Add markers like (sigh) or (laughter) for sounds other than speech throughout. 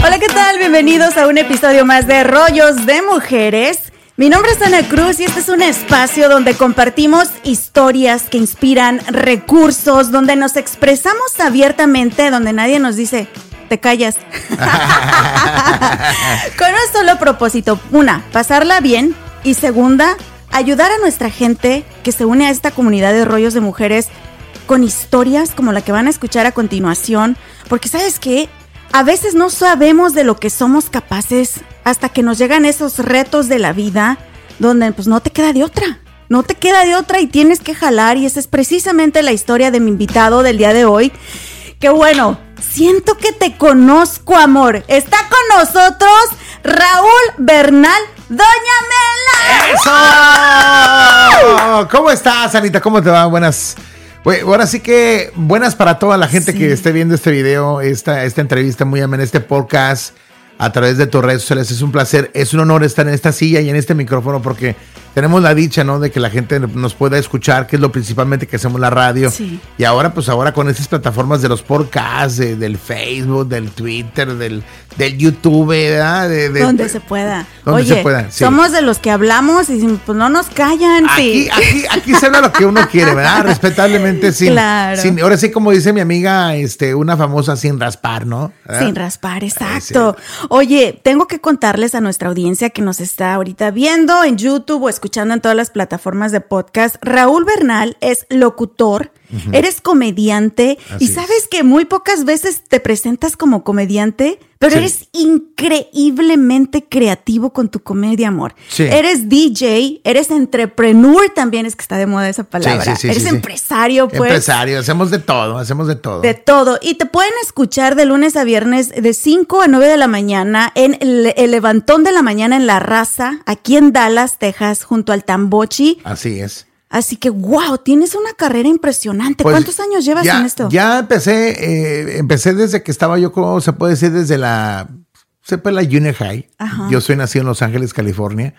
Hola, ¿qué tal? Bienvenidos a un episodio más de Rollos de Mujeres. Mi nombre es Ana Cruz y este es un espacio donde compartimos historias que inspiran recursos, donde nos expresamos abiertamente, donde nadie nos dice, te callas. (laughs) Con un solo propósito. Una, pasarla bien. Y segunda, ayudar a nuestra gente que se une a esta comunidad de rollos de mujeres con historias como la que van a escuchar a continuación. Porque sabes qué? A veces no sabemos de lo que somos capaces hasta que nos llegan esos retos de la vida donde pues no te queda de otra. No te queda de otra y tienes que jalar y esa es precisamente la historia de mi invitado del día de hoy. Que bueno, siento que te conozco, amor. Está con nosotros Raúl Bernal, Doña Mela. ¡Eso! ¿Cómo estás, Anita? ¿Cómo te va? Buenas. Ahora sí que buenas para toda la gente que esté viendo este video, esta, esta entrevista muy amena, este podcast a través de tus redes sociales. Es un placer, es un honor estar en esta silla y en este micrófono porque tenemos la dicha, ¿no? De que la gente nos pueda escuchar, que es lo principalmente que hacemos la radio. Sí. Y ahora, pues ahora con estas plataformas de los podcasts, del Facebook, del Twitter, del, del YouTube, ¿verdad? donde se pueda. Donde se pueda, somos de los que hablamos y pues no nos callan. Aquí, aquí, aquí se habla lo que uno quiere, ¿verdad? (laughs) Respetablemente, sin, claro. sin, ahora sí, como dice mi amiga, este, una famosa sin raspar, ¿no? Sin raspar, exacto. Oye, tengo que contarles a nuestra audiencia que nos está ahorita viendo en YouTube o escuchando en todas las plataformas de podcast. Raúl Bernal es locutor, eres comediante y sabes que muy pocas veces te presentas como comediante, pero eres increíblemente creativo con tu comedia, amor. Eres DJ, eres entrepreneur también, es que está de moda esa palabra. eres empresario, pues. Empresario, hacemos de todo, hacemos de todo. De todo. Y te pueden escuchar de lunes a viernes de 5 a 9 de la mañana en el, el Levantón de la Mañana en La Raza, aquí en Dallas, Texas, junto al Tambochi. Así es. Así que, wow, tienes una carrera impresionante. Pues, ¿Cuántos años llevas en esto? Ya empecé, eh, empecé desde que estaba yo, como se puede decir, desde la, sepa, la Junior High. Yo soy nacido en Los Ángeles, California,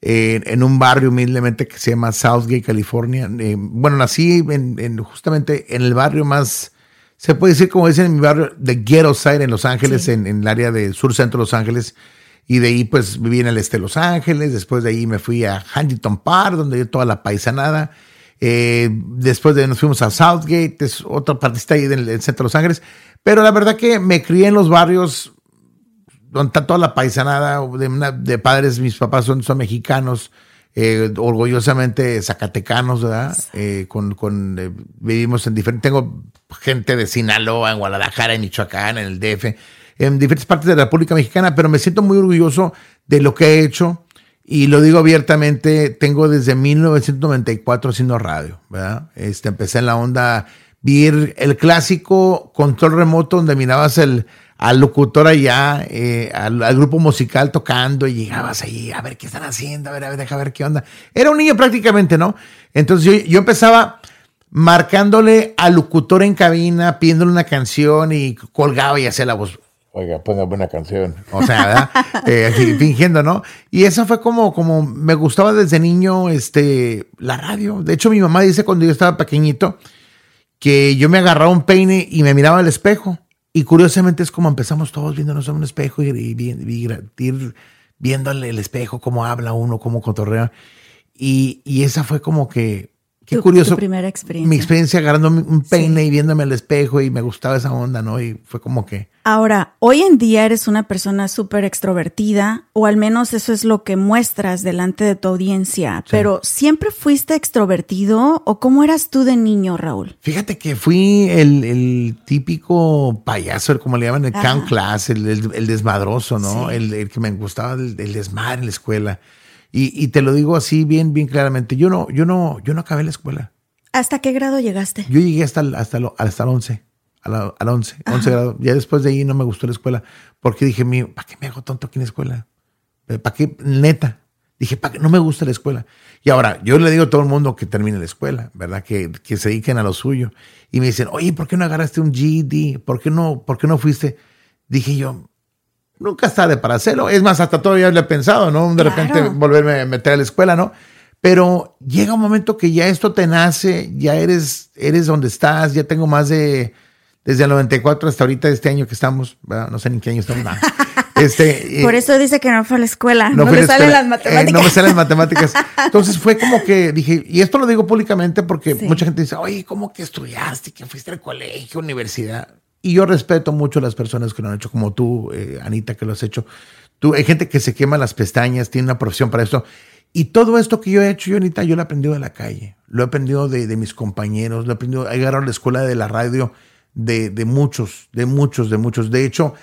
en un barrio humildemente que se llama Southgate, California. Eh, bueno, nací en, justamente en el barrio más, se puede decir, como dicen en mi barrio, de Ghetto Side en Los Ángeles, en, en, el área del sur centro de Los Ángeles. Y de ahí pues viví en el este de Los Ángeles, después de ahí me fui a Huntington Park, donde dio toda la paisanada. Eh, después de ahí nos fuimos a Southgate, es otra partista ahí del, centro de Los Ángeles. Pero la verdad que me crié en los barrios donde está toda la paisanada de, de padres, mis papás son, son mexicanos, eh, orgullosamente zacatecanos, ¿verdad? Eh, con, con vivimos en diferentes, tengo gente de Sinaloa, en Guadalajara, en Michoacán, en el DF en diferentes partes de la República Mexicana, pero me siento muy orgulloso de lo que he hecho y lo digo abiertamente, tengo desde 1994 haciendo radio, ¿verdad? Este, empecé en la onda, vi el clásico control remoto donde mirabas el, al locutor allá, eh, al, grupo musical tocando y llegabas ahí a ver qué están haciendo, a ver, a ver, deja ver qué onda. Era un niño prácticamente, ¿no? Entonces yo, yo empezaba marcándole al locutor en cabina, pidiéndole una canción y colgaba y hacía la voz. Oiga, póngame una canción. O sea, (laughs) eh, fingiendo, ¿no? Y eso fue como, como me gustaba desde niño este, la radio. De hecho, mi mamá dice cuando yo estaba pequeñito que yo me agarraba un peine y me miraba al espejo. Y curiosamente es como empezamos todos viéndonos en un espejo y, ir viendo el espejo, cómo habla uno, cómo cotorrea. Y, y esa fue como que, qué curioso. Tu primera experiencia. Mi experiencia agarrando un peine y viéndome al espejo y me gustaba esa onda, ¿no? Y fue como que... Ahora, hoy en día eres una persona súper extrovertida, o al menos eso es lo que muestras delante de tu audiencia, pero ¿siempre fuiste extrovertido o cómo eras tú de niño, Raúl? Fíjate que fui el, típico payaso, como le llaman, el count class, el, desmadroso, ¿no? El, que me gustaba el, desmadre en la escuela. Y, te lo digo así bien, bien claramente. Yo no, yo no, yo no acabé la escuela. ¿Hasta qué grado llegaste? Yo llegué hasta, hasta, hasta el 11 a la, al 11, 11 grados. Ya después de ahí no me gustó la escuela porque dije, ¿para qué me hago tonto aquí en la escuela? ¿Para qué? Neta. Dije, ¿para qué? No me gusta la escuela. Y ahora, yo le digo a todo el mundo que termine la escuela, ¿verdad? Que, que se dediquen a lo suyo. Y me dicen, oye, ¿por qué no agarraste un GED? ¿Por qué no, por qué no fuiste? Dije yo, nunca es tarde para hacerlo. Es más, hasta todavía lo he pensado, ¿no? De repente volverme a meter a la escuela, ¿no? Pero llega un momento que ya esto te nace, ya eres, eres donde estás, ya tengo más de desde el 94 hasta ahorita de este año que estamos, no sé ni qué año estamos. (laughs) Este, Por eso dice que no fue a la escuela, no, le salen las matemáticas. Eh, no me salen matemáticas. Entonces fue como que dije, y esto lo digo públicamente porque mucha gente dice, oye, ¿cómo que estudiaste? ¿Que fuiste al colegio, universidad? Y yo respeto mucho a las personas que lo han hecho, como tú, eh, Anita, que lo has hecho. Tú, hay gente que se quema las pestañas, tiene una profesión para esto. Y todo esto que yo he hecho, yo, Anita, yo lo he aprendido de la calle. Lo he aprendido de, de mis compañeros, lo he aprendido, he agarrado la escuela de la radio de, muchos, de muchos, de muchos. De hecho,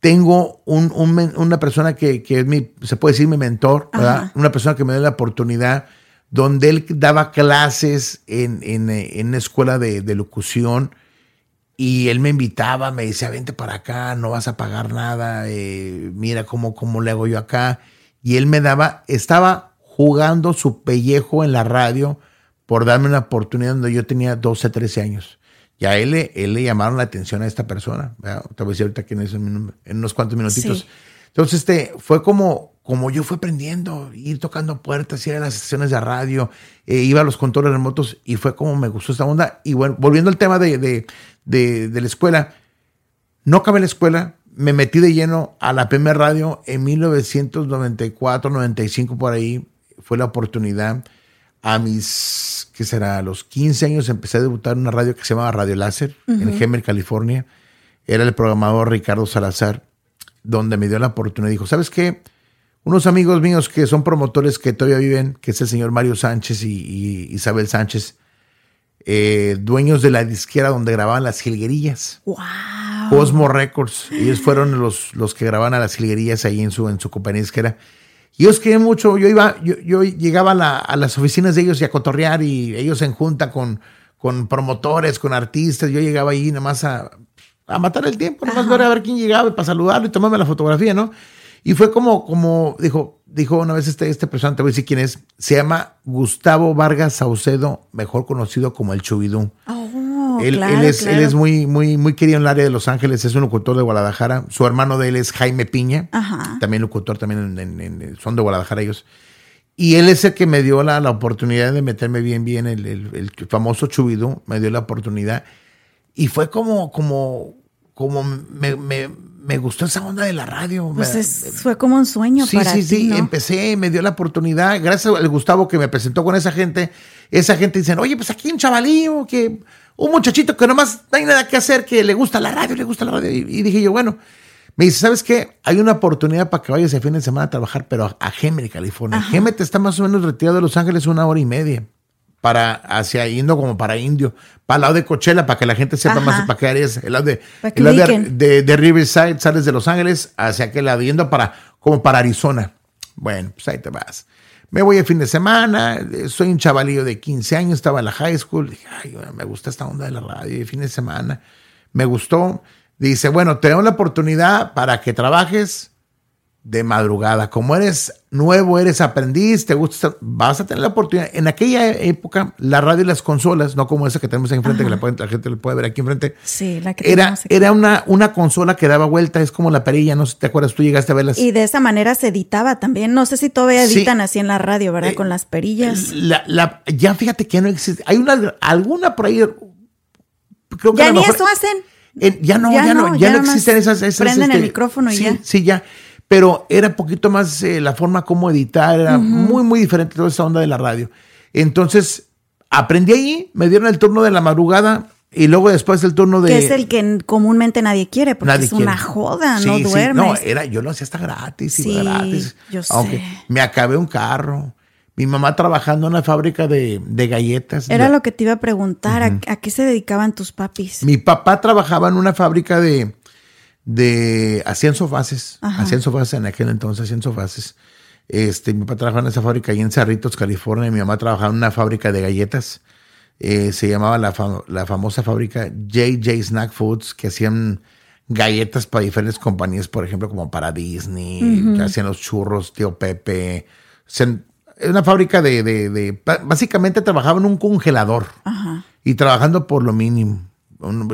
tengo una persona que, es mi, se puede decir mi mentor, una persona que me dio la oportunidad, donde él daba clases en, en, en una escuela de, locución y él me invitaba, me decía, vente para acá, no vas a pagar nada, eh, mira cómo, cómo le hago yo acá. Y él me daba, estaba jugando su pellejo en la radio por darme una oportunidad donde yo tenía 12, 13 años. Y a él, él le llamaron la atención a esta persona. Te voy a decir ahorita que en, unos cuantos minutitos. Entonces, este, fue como, como yo fui aprendiendo, ir tocando puertas, ir a las sesiones de radio, eh, iba a los controles remotos y fue como me gustó esta onda. Y bueno, volviendo al tema de, de, de, la escuela, no acabé la escuela, me metí de lleno a la PM Radio en 1994, 95 por ahí, fue la oportunidad a mis, ¿qué será? A los 15 años empecé a debutar en una radio que se llamaba Radio Láser, en Hemer, California. Era el programador Ricardo Salazar, donde me dio la oportunidad. Dijo, ¿sabes qué? Unos amigos míos que son promotores que todavía viven, que es el señor Mario Sánchez y, Isabel Sánchez, eh, dueños de la disquera donde grababan las jilguerillas. ¡Wow! Cosmo Records. Ellos fueron los, los que grababan a las jilguerillas ahí en su, en su compañía disquera. Y ellos querían mucho, yo iba, yo, llegaba a, las oficinas de ellos y a cotorrear y ellos en junta con, con promotores, con artistas, yo llegaba ahí nada más a, matar el tiempo, nada más ver a quién llegaba para saludarlo y tomarme la fotografía, ¿no? Y fue como, como dijo, dijo una vez este, este persona, te voy a decir quién es, se llama Gustavo Vargas Saucedo, mejor conocido como el Chubidú. Oh él, es, él es muy, muy, muy querido en el área de Los Ángeles, es un locutor de Guadalajara. Su hermano de él es Jaime Piña, también locutor, también en, son de Guadalajara ellos. Y él es el que me dio la, la oportunidad de meterme bien, bien, el, el, famoso Chubidú, me dio la oportunidad. Y fue como, como, como me, me, me gustó esa onda de la radio. Pues fue como un sueño sí, para sí, Sí, sí, empecé, me dio la oportunidad. Gracias al Gustavo que me presentó con esa gente. Esa gente dice, oye, pues aquí un chavalío que un muchachito que nomás no hay nada que hacer, que le gusta la radio, le gusta la radio. Y, dije yo, bueno, me dice, ¿sabes qué? Hay una oportunidad para que vayas el fin de semana a trabajar, pero a, a California. Gemet está más o menos retirado de Los Ángeles una hora y media. Para hacia Indo como para Indio, para el lado de Coachella, para que la gente sepa más para qué áreas, el lado, de, el lado de, de, Riverside, sales de Los Ángeles hacia aquel lado, yendo para, como para Arizona. Bueno, pues ahí te vas me voy el fin de semana, soy un chavalillo de 15 años, estaba en la high school, dije, ay, me gusta esta onda de la radio, el fin de semana, me gustó. Dice, bueno, te doy la oportunidad para que trabajes de madrugada. Como eres nuevo, eres aprendiz, te gusta, vas a tener la oportunidad. En aquella época, la radio y las consolas, no como esa que tenemos ahí enfrente, que la, gente le puede ver aquí enfrente. Sí, la que era, era una, una consola que daba vuelta, es como la perilla, no sé si te acuerdas, tú llegaste a verlas. Y de esa manera se editaba también. No sé si todavía editan así en la radio, ¿verdad? Eh, Con las perillas. La, ya fíjate que no existe. Hay una, alguna por ahí. Creo que ya ni eso hacen. ya no, ya, no, ya, no, existen esas, esas. Prenden el este, micrófono y ya. Sí, ya pero era un poquito más eh, la forma como editar, era muy, muy diferente toda esa onda de la radio. Entonces, aprendí ahí, me dieron el turno de la madrugada y luego después el turno de... Que es el que comúnmente nadie quiere, porque es una joda, no duermes. No, era, yo lo hacía hasta gratis, sí, gratis. Yo sé. me acabé un carro. Mi mamá trabajando en una fábrica de, galletas. Era lo que te iba a preguntar, ¿a, qué se dedicaban tus papis? Mi papá trabajaba en una fábrica de, de hacían sofaces, hacían sofaces en aquel entonces, hacían sofaces. Este, mi papá trabajaba en esa fábrica ahí en Cerritos, California, y mi mamá trabajaba en una fábrica de galletas. Eh, se llamaba la, la famosa fábrica JJ Snack Foods, que hacían galletas para diferentes compañías, por ejemplo, como para Disney, que hacían los churros, tío Pepe. Es una fábrica de, de, de, Básicamente trabajaba en un congelador. Y trabajando por lo mínimo.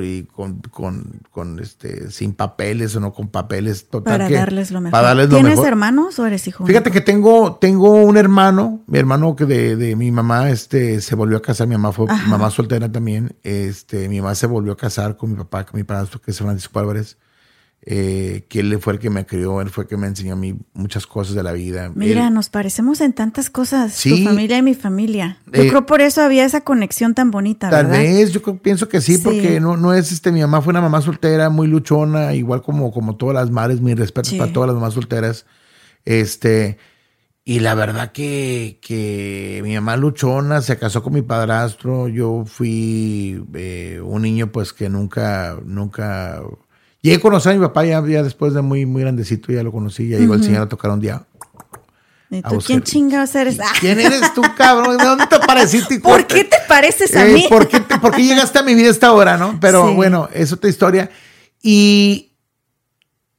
Y con, con, con, este, sin papeles o no con papeles. Total para darles lo mejor. ¿Tienes hermanos o eres hijo? Fíjate que tengo, tengo un hermano, mi hermano que de, de mi mamá este, se volvió a casar, mi mamá fue mamá soltera también. Este, mi mamá se volvió a casar con mi papá, con mi padrastro, que es Francisco Álvarez eh, que él fue el que me crió, él fue el que me enseñó a mí muchas cosas de la vida. Mira, nos parecemos en tantas cosas, tu familia y mi familia. Yo eh, creo por eso había esa conexión tan bonita, tal vez, yo pienso que sí, porque no, no es este, mi mamá fue una mamá soltera, muy luchona, igual como, como todas las madres, mi respeto para todas las mamás solteras. Este, y la verdad que, que mi mamá luchona se casó con mi padrastro, yo fui eh, un niño pues que nunca, nunca Llegué a conocer a mi papá ya, después de muy, muy grandecito, ya lo conocí, ya llegó el señor a tocar un día. ¿Y tú quién chingados eres? ¿Quién eres tú, cabrón? ¿De dónde te pareciste? ¿Por qué te pareces a eh, mí? ¿por, qué llegaste a mi vida esta hora, no? Pero bueno, es otra historia. Y,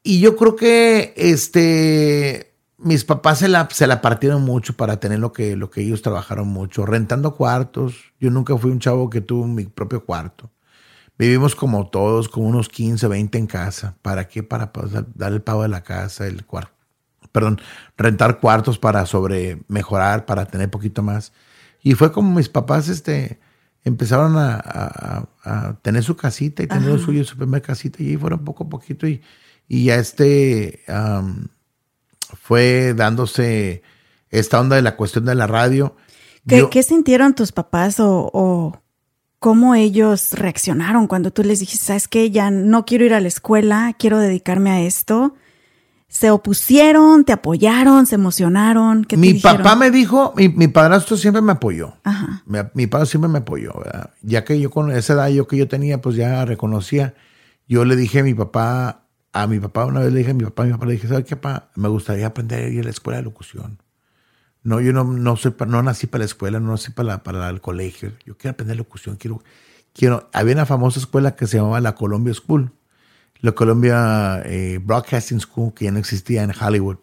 y yo creo que este mis papás se la, se la partieron mucho para tener lo que, lo que ellos trabajaron mucho, rentando cuartos. Yo nunca fui un chavo que tuvo mi propio cuarto. Vivimos como todos, como unos 15, 20 en casa. ¿Para qué? Para dar el pago de la casa, el cuarto. Perdón, rentar cuartos para sobre mejorar, para tener poquito más. Y fue como mis papás este, empezaron a, tener su casita y tener lo suyo, su primera casita. Y ahí fueron poco a poquito. Y, y ya este fue dándose esta onda de la cuestión de la radio. ¿Qué, sintieron tus papás o cómo ellos reaccionaron cuando tú les dijiste, sabes qué, ya no quiero ir a la escuela, quiero dedicarme a esto. ¿Se opusieron, te apoyaron, se emocionaron? ¿Qué mi papá me dijo, mi, mi, padrastro siempre me apoyó. Ajá. Mi, padre siempre me apoyó, Ya que yo con esa edad yo que yo tenía, pues ya reconocía. Yo le dije a mi papá, a mi papá una vez le dije a mi papá, a mi papá le dije, ¿sabes qué, papá? Me gustaría aprender a ir a la escuela de locución. No, yo no, no, soy, no nací para la escuela, no nací para, para el colegio. Yo quiero aprender locución, quiero, quiero. Había una famosa escuela que se llamaba la Columbia School, la Columbia eh, Broadcasting School, que ya no existía en Hollywood.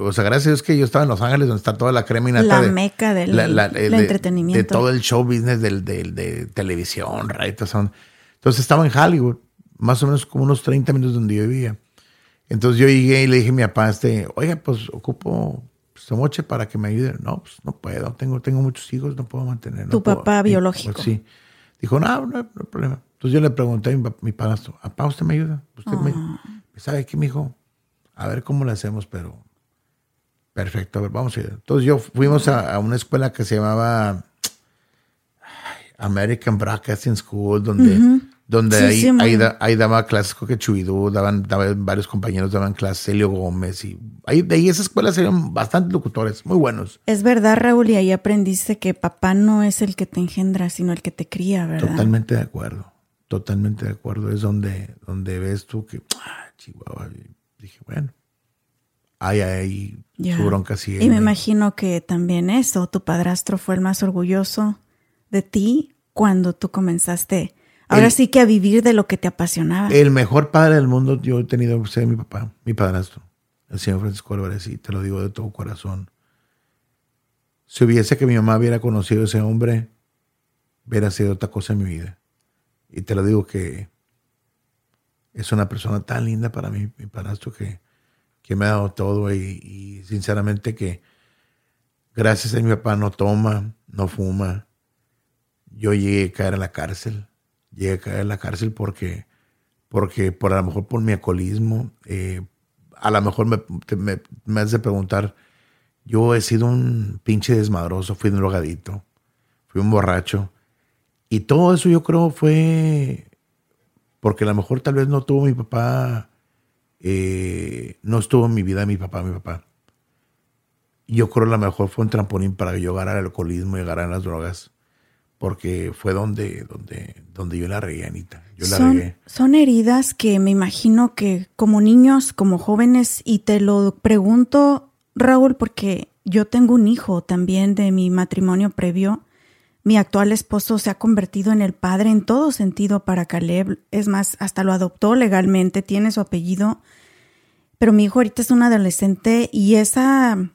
O sea, gracias a Dios que yo estaba en Los Ángeles, donde está toda la crema y La meca del entretenimiento. De todo el show business del, de televisión, right? Entonces estaba en Hollywood, más o menos como unos 30 minutos donde yo vivía. Entonces yo llegué y le dije a mi papá, este, oiga, pues ocupo moche para que me ayude. No, pues no puedo. Tengo, tengo muchos hijos, no puedo mantener. ¿Tu papá biológico? Pues, sí. Dijo, no, no, hay problema. Entonces yo le pregunté a mi, mi padrastro, ¿papá usted me ayuda? ¿Usted me, ah. sabe qué, hijo? A ver cómo le hacemos, pero perfecto, a ver, vamos a ir. Entonces yo fuimos a, una escuela que se llamaba American Broadcasting School, donde donde ahí, ahí, daba clases, creo que Chuidú, daban, daban, varios compañeros daban clases, Celio Gómez, y ahí, de ahí esa escuela serían bastantes locutores, muy buenos. Es verdad, Raúl, y ahí aprendiste que papá no es el que te engendra, sino el que te cría, ¿verdad? Totalmente de acuerdo, totalmente de acuerdo. Es donde, donde ves tú que, ah, chihuahua, dije, bueno, hay ahí su bronca Y me imagino que también eso, tu padrastro fue el más orgulloso de ti cuando tú comenzaste Ahora sí que a vivir de lo que te apasionaba. El mejor padre del mundo yo he tenido que mi papá, mi padrastro, el señor Francisco Álvarez, y te lo digo de todo corazón. Si hubiese que mi mamá hubiera conocido a ese hombre, hubiera sido otra cosa en mi vida. Y te lo digo que es una persona tan linda para mí, mi padrastro, que, que me ha dado todo y, y sinceramente que gracias a mi papá no toma, no fuma. Yo llegué a caer a la cárcel llegué a caer en la cárcel porque, porque por a lo mejor por mi alcoholismo, eh, a lo mejor me, me, me, preguntar, yo he sido un pinche desmadroso, fui un drogadito, fui un borracho. Y todo eso yo creo fue porque a lo mejor tal vez no tuvo mi papá, eh, no estuvo en mi vida mi papá, mi papá. Yo creo que a lo mejor fue un trampolín para que yo ganara el alcoholismo y ganara las drogas porque fue donde, donde, donde yo la regué, Anita. Yo la son, regué. Son heridas que me imagino que como niños, como jóvenes, y te lo pregunto, Raúl, porque yo tengo un hijo también de mi matrimonio previo. Mi actual esposo se ha convertido en el padre en todo sentido para Caleb. Es más, hasta lo adoptó legalmente, tiene su apellido. Pero mi hijo ahorita es un adolescente y esa...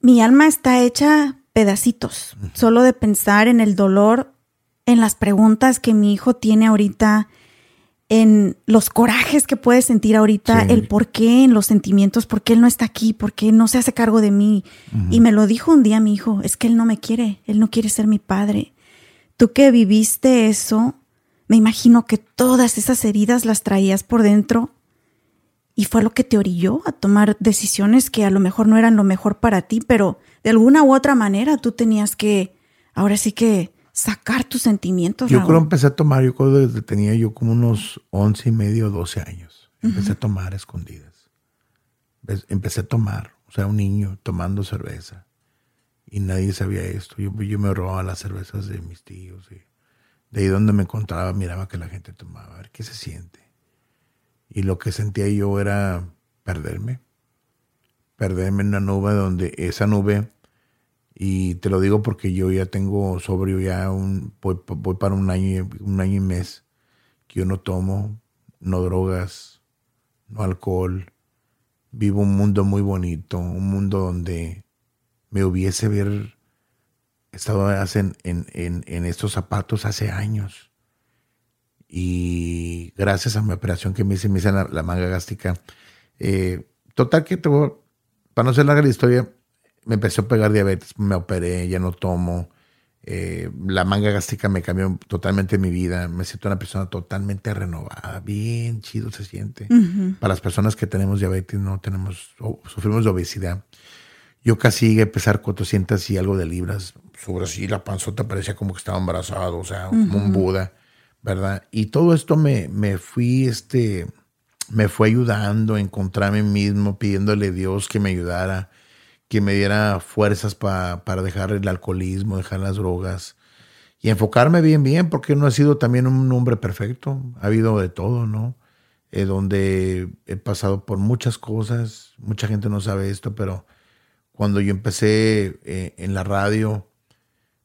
Mi alma está hecha pedacitos, solo de pensar en el dolor, en las preguntas que mi hijo tiene ahorita, en los corajes que puede sentir ahorita, el por qué, en los sentimientos, por qué él no está aquí, por qué no se hace cargo de mí. Y me lo dijo un día mi hijo, es que él no me quiere, él no quiere ser mi padre. Tú que viviste eso, me imagino que todas esas heridas las traías por dentro y fue lo que te orilló a tomar decisiones que a lo mejor no eran lo mejor para ti, pero de alguna u otra manera tú tenías que, ahora sí que sacar tus sentimientos. Yo creo que empecé a tomar, yo creo desde tenía yo como unos once y medio, doce años. Empecé a tomar a escondidas. Empecé a tomar, o sea, un niño tomando cerveza. Y nadie sabía esto. Yo, yo me robaba las cervezas de mis tíos. Y de ahí donde me encontraba miraba que la gente tomaba. A ver qué se siente. Y lo que sentía yo era perderme. Perderme en una nube donde esa nube y te lo digo porque yo ya tengo sobrio ya un, voy, para un año, un año y mes que yo no tomo, no drogas, no alcohol. Vivo un mundo muy bonito, un mundo donde me hubiese ver estado en, en, en, estos zapatos hace años. Y gracias a mi operación que me hice, me hice la, manga gástrica. Eh, total que te para no ser larga la historia, me empezó a pegar diabetes, me operé, ya no tomo. Eh, la manga gástrica me cambió totalmente mi vida. Me siento una persona totalmente renovada. Bien chido se siente. Para las personas que tenemos diabetes, no tenemos, sufrimos de obesidad. Yo casi llegué a pesar 400 y algo de libras. Sobre así, la panzota parecía como que estaba embarazado, o sea, como un Buda, ¿verdad? Y todo esto me, me fui, este, me fue ayudando a encontrarme mismo, pidiéndole a Dios que me ayudara que me diera fuerzas para dejar el alcoholismo, dejar las drogas y enfocarme bien, bien, porque no he sido también un hombre perfecto. Ha habido de todo, ¿no? Eh, donde he pasado por muchas cosas. Mucha gente no sabe esto, pero cuando yo empecé eh, en la radio,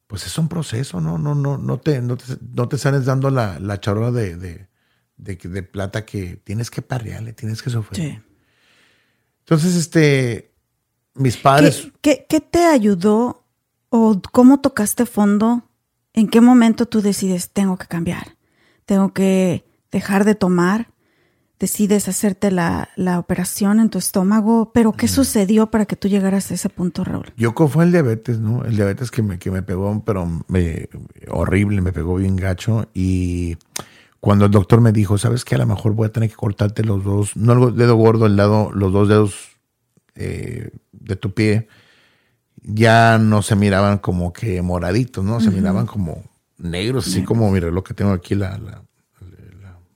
pues es un proceso, ¿no? No, no, no, te, no, te, sales dando la, la charola de, de, de, plata que tienes que parrearle, tienes que sufrir. Sí. Entonces, este, mis padres. ¿Qué, te ayudó o cómo tocaste fondo? ¿En qué momento tú decides, tengo que cambiar? Tengo que dejar de tomar. Decides hacerte la, operación en tu estómago. Pero, ¿qué sucedió para que tú llegaras a ese punto, Raúl? Yo fue el diabetes, ¿no? El diabetes que me, que me pegó, pero me, horrible, me pegó bien gacho. Y cuando el doctor me dijo, ¿sabes qué? A lo mejor voy a tener que cortarte los dos, no el dedo gordo, el lado, los dos dedos eh, de tu pie ya no se miraban como que moraditos, ¿no? Se miraban como negros, así como mi reloj que tengo aquí, la, la,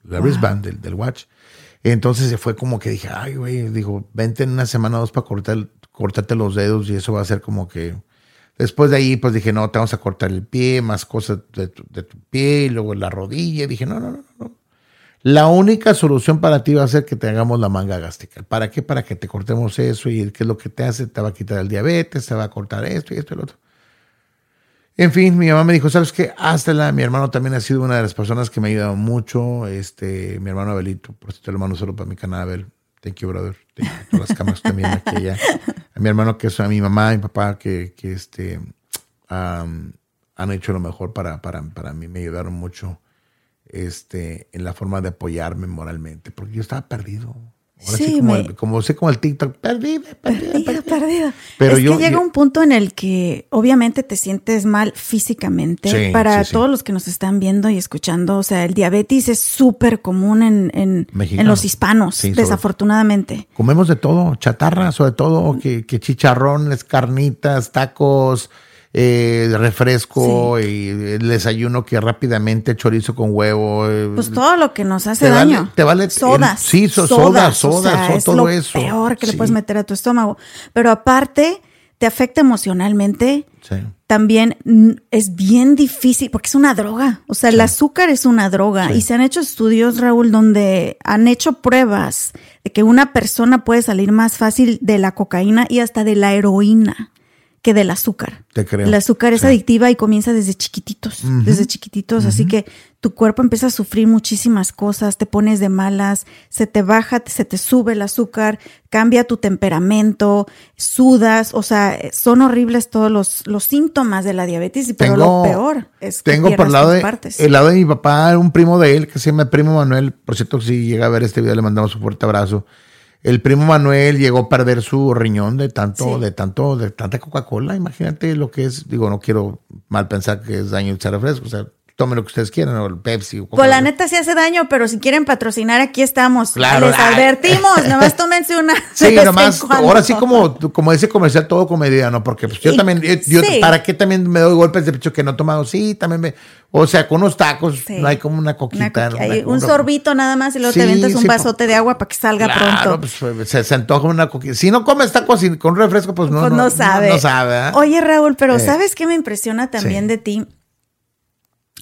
la, wristband del, watch. Entonces se fue como que dije, ay, güey, dijo, vente en una semana o dos para cortar, cortarte los dedos y eso va a ser como que... Después de ahí, pues dije, no, te vamos a cortar el pie, más cosas de tu, de tu pie, y luego la rodilla. dije, no, no, no, no. La única solución para ti va a ser que te hagamos la manga gástrica. ¿Para qué? Para que te cortemos eso y qué es lo que te hace, te va a quitar el diabetes, te va a cortar esto y esto y lo otro. En fin, mi mamá me dijo, ¿sabes qué? Háztela. Mi hermano también ha sido una de las personas que me ha ayudado mucho. Este, mi hermano Abelito, por cierto, lo mando solo para mi canal, Abel. Thank you, brother. Thank. Todas las cámaras también aquí allá. A mi hermano, que es a mi mamá y mi papá, que, que este, han hecho lo mejor para, para, para mí. Me ayudaron mucho este, en la forma de apoyarme moralmente, porque yo estaba perdido. Ahora sí, como, el, como, sé como el TikTok, perdido, perdido, perdido. Pero es que llega un punto en el que obviamente te sientes mal físicamente. Para todos los que nos están viendo y escuchando, o sea, el diabetes es súper común en, en, en, los hispanos, desafortunadamente. Comemos de todo, chatarra, sobre todo, que, que chicharrones, carnitas, tacos, eh, refresco y el desayuno que rápidamente chorizo con huevo. Eh, pues todo lo que nos hace daño. te vale sodas. sí, sodas, sodas, todo es lo peor que le puedes meter a tu estómago. Pero aparte, te afecta emocionalmente. Sí. También es bien difícil porque es una droga. O sea, el azúcar es una droga. Y se han hecho estudios, Raúl, donde han hecho pruebas de que una persona puede salir más fácil de la cocaína y hasta de la heroína que del azúcar. Te creo. El azúcar es adictiva y comienza desde chiquititos, desde chiquititos, así que tu cuerpo empieza a sufrir muchísimas cosas, te pones de malas, se te baja, se te sube el azúcar, cambia tu temperamento, sudas, o sea, son horribles todos los, los síntomas de la diabetes, pero lo peor es que Tengo por el lado, de, el lado de mi papá, un primo de él que se llama Primo Manuel, por cierto, si llega a ver este video le mandamos un fuerte abrazo el primo Manuel llegó a perder su riñón de tanto, de tanto, de tanta Coca-Cola. Imagínate lo que es. Digo, no quiero mal pensar que es daño el refresco. O sea, tomen lo que ustedes quieran, o el Pepsi. O pues la neta sí hace daño, pero si quieren patrocinar, aquí estamos. Claro. Les advertimos, (laughs) nomás tómense una. (laughs) Sí, nomás, ahora sí como, como dice comercial, todo comedia, ¿no? Porque pues, yo también, eh, yo, ¿para qué también me doy golpes de pecho que no he tomado? Sí, también me, o sea, con unos tacos no hay como una coquita. un sorbito nada más y luego te aventas un vasote de agua para que salga pronto. Pues, pues, se, se, antoja una coquita. Si no comes tacos con refresco, pues no, pues no, sabe. No, sabe ¿eh? Oye, Raúl, pero ¿sabes qué me impresiona también de ti?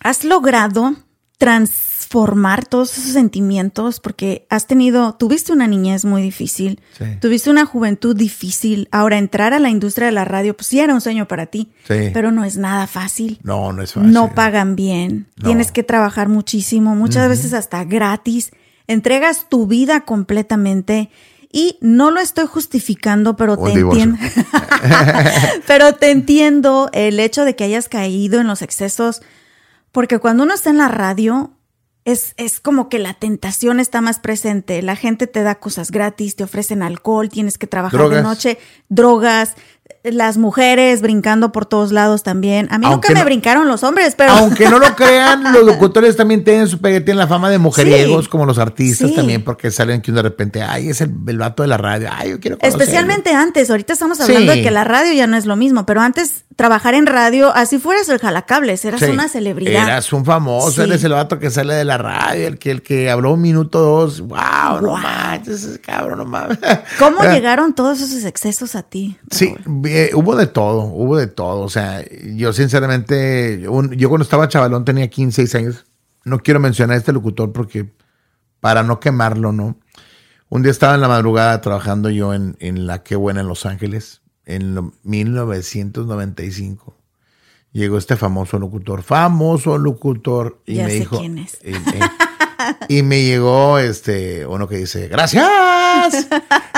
Has logrado transformar todos esos sentimientos porque has tenido, tuviste una niñez muy difícil, tuviste una juventud difícil. Ahora entrar a la industria de la radio, pues sí era un sueño para ti, pero no es nada fácil. No, no es fácil. No pagan bien, tienes que trabajar muchísimo, muchas veces hasta gratis. Entregas tu vida completamente y no lo estoy justificando, pero te entiendo. (laughs) (laughs) pero te entiendo el hecho de que hayas caído en los excesos porque cuando uno está en la radio, es, es, como que la tentación está más presente. La gente te da cosas gratis, te ofrecen alcohol, tienes que trabajar de noche, drogas, las mujeres brincando por todos lados también. A mí nunca me brincaron los hombres, pero. Aunque no lo (laughs) crean, los locutores también tienen su tienen la fama de mujeriegos, como los artistas también, porque salen que de repente, ay, es el, el vato de la radio, ay, yo quiero conocerlo. Especialmente antes, ahorita estamos hablando de que la radio ya no es lo mismo, pero antes trabajar en radio, así fueras el jalacables, eras una celebridad. Eras un famoso, eres el vato que sale de la radio, el que, el que habló un minuto dos, wow, no manches, cabrón, no mames. ¿Cómo (laughs) llegaron todos esos excesos a ti? Sí, eh, hubo de todo, hubo de todo. O sea, yo sinceramente, yo, cuando estaba chavalón tenía 15, 16 años. No quiero mencionar a este locutor porque para no quemarlo, ¿no? Un día estaba en la madrugada trabajando yo en, La Qué Buena en Los Ángeles, en 1995. Llegó este famoso locutor, famoso locutor, y me dijo. Quién es. Eh, eh, y me llegó este uno que dice, gracias.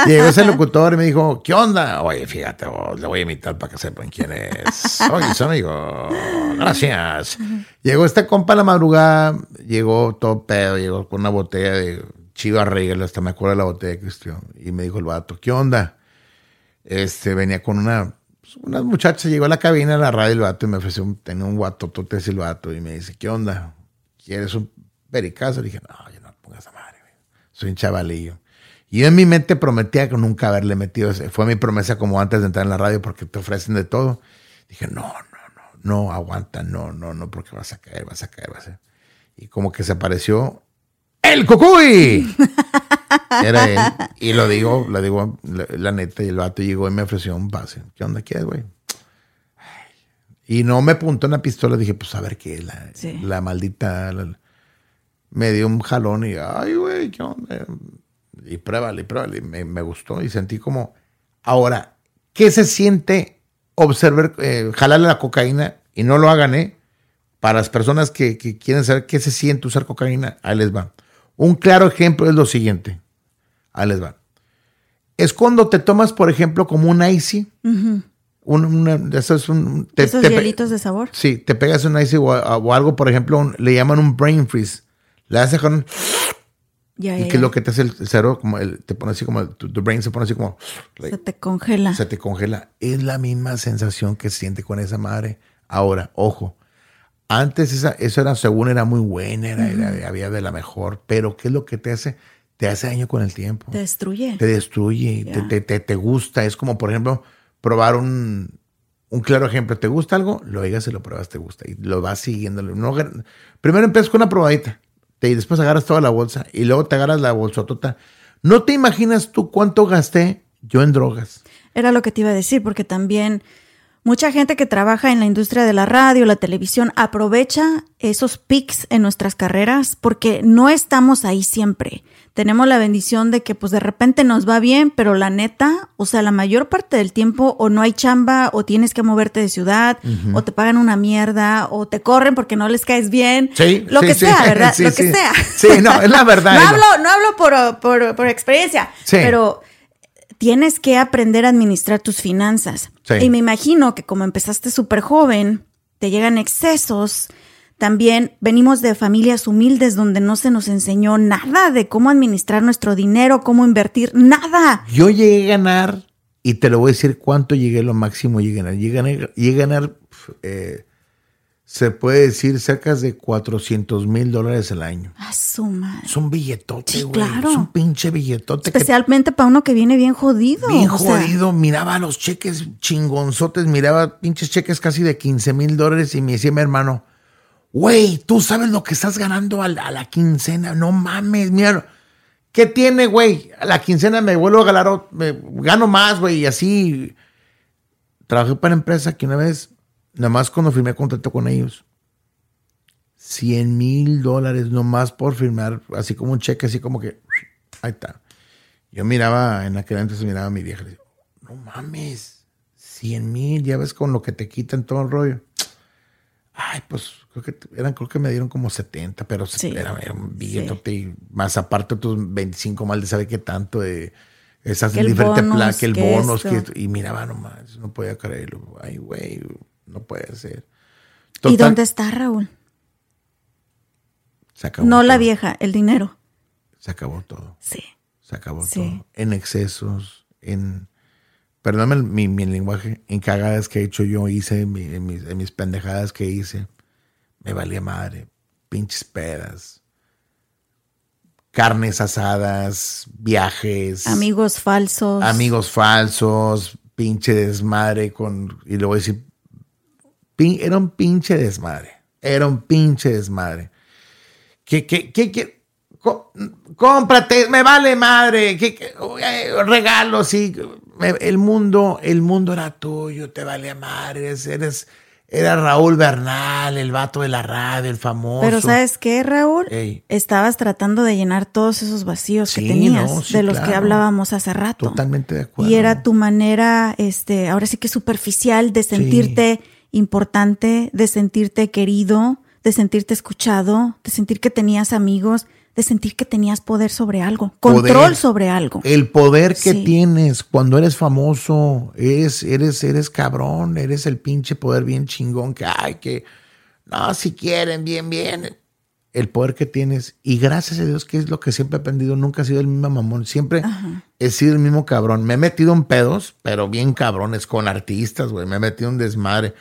llegó ese locutor y me dijo, ¿qué onda? Oye, fíjate, oh, le voy a imitar para que sepan quién es. Oye, su amigo, gracias. Llegó este compa a la madrugada, llegó todo pedo, llegó con una botella de Chiva Regal, hasta me acuerdo de la botella que Cristian. Y me dijo el vato, ¿qué onda? Este, venía con una pues, una muchacha llegó a la cabina de la radio el vato y me ofreció un, tenía un guatotote ese el y me dice, ¿qué onda? ¿Quieres un pericazo. Dije, no, yo no pongo esa madre, Soy un chavalillo. Y yo en mi mente prometía que nunca haberle metido. Fue mi promesa como antes de entrar en la radio porque te ofrecen de todo. Dije, no, no, no, no, aguanta, no, no, no, porque vas a caer, vas a caer, vas a Y como que se apareció el cucuy. (laughs) Era él. Y lo digo, lo digo la, neta, y el vato llegó y me ofreció un pase. ¿Qué onda quieres, güey? Y no me apuntó una pistola, dije, pues a ver qué es la, la maldita me dio un jalón y, ay, güey, ¿qué onda? Y pruébale, y pruébale. Me, me gustó y sentí como. Ahora, ¿qué se siente observar, eh, jalarle la cocaína y no lo hagan, eh? Para las personas que, quieren saber qué se siente usar cocaína, ahí les va. Un claro ejemplo es lo siguiente. Ahí les va. Es cuando te tomas, por ejemplo, como un icy. un, esos, un, ¿Esos hielitos de sabor? Sí, te pegas un icy o, algo, por ejemplo, le llaman un brain freeze le hace con... Ya, y que es lo que te hace el cero, como el, te pone así como, tu, brain se pone así como... se te congela. Se te congela. Es la misma sensación que siente con esa madre. Ahora, ojo, antes esa, eso era, según era muy buena, era, había de la mejor, pero ¿qué es lo que te hace? Te hace daño con el tiempo. Te destruye. Te destruye, te, te, te, gusta. Es como, por ejemplo, probar un, un claro ejemplo, ¿te gusta algo? Lo oigas y lo pruebas, te gusta. Y lo vas siguiendo. No, primero empiezas con una probadita. Y después agarras toda la bolsa. Y luego te agarras la bolsotota. No te imaginas tú cuánto gasté yo en drogas. Era lo que te iba a decir, porque también mucha gente que trabaja en la industria de la radio, la televisión, aprovecha esos pics en nuestras carreras porque no estamos ahí siempre tenemos la bendición de que pues de repente nos va bien, pero la neta, o sea, la mayor parte del tiempo o no hay chamba o tienes que moverte de ciudad o te pagan una mierda o te corren porque no les caes bien. Sí, lo que sea, ¿verdad? (laughs) lo que sea. Sí, no, es la verdad. (laughs) no, hablo, no hablo por, por, experiencia, pero tienes que aprender a administrar tus finanzas. Y me imagino que como empezaste súper joven, te llegan excesos también venimos de familias humildes donde no se nos enseñó nada de cómo administrar nuestro dinero, cómo invertir, nada. Yo llegué a ganar, y te lo voy a decir cuánto llegué, lo máximo llegué a ganar. Llegué a ganar, eh, se puede decir, cerca de 400 mil dólares al año. Ah, su madre. Es un billetote, güey. Claro. Es un pinche billetote. Especialmente para uno que viene bien jodido. Bien jodido. Miraba los cheques chingonzotes, miraba pinches cheques casi de 15 mil dólares y me decía mi hermano, Güey, tú sabes lo que estás ganando a la, quincena. No mames, mira. ¿Qué tiene, güey? A la quincena me vuelvo a ganar, me gano más, güey, y así. Trabajé para empresa que una vez, nada más cuando firmé contrato con ellos, 100 mil dólares nomás por firmar, así como un cheque, así como que, ahí está. Yo miraba, en aquel entonces miraba a mi vieja y decía, no mames, 100 mil, ya ves con lo que te quitan todo el rollo. Ay, pues creo que eran, creo que me dieron como 70, pero era, un billete más aparte tus 25 mal de saber qué tanto de esas diferentes placas, el bonus, que, y miraba nomás, no podía creerlo. Ay, güey, no puede ser. ¿Y dónde está Raúl? Se acabó no la vieja, el dinero. Se acabó todo. Sí. Se acabó todo. En excesos, en perdóname mi, mi, lenguaje, en cagadas que he hecho yo, hice, en, mis, en mis pendejadas que hice, me valía madre, pinches pedas, carnes asadas, viajes. Amigos falsos. Amigos falsos, pinche desmadre con, y a decir, era un pinche desmadre, era un pinche desmadre. ¿Qué, qué, qué, qué? cómprate, me vale madre, ¿qué, regalos, sí, el mundo, el mundo era tuyo, te vale madre, eres, era Raúl Bernal, el vato de la radio, el famoso. Pero ¿sabes qué, Raúl? Estabas tratando de llenar todos esos vacíos que tenías, de los que hablábamos hace rato. Totalmente de acuerdo. Y era tu manera, este, ahora sí que superficial de sentirte importante, de sentirte querido, de sentirte escuchado, de sentir que tenías amigos de sentir que tenías poder sobre algo, control sobre algo. El poder que tienes cuando eres famoso, es, eres, eres cabrón, eres el pinche poder bien chingón que hay, que no, si quieren, bien, bien. El poder que tienes. Y gracias a Dios, que es lo que siempre he aprendido, nunca he sido el mismo mamón, siempre he sido el mismo cabrón. Me he metido en pedos, pero bien cabrones, con artistas, güey. Me he metido en desmadre.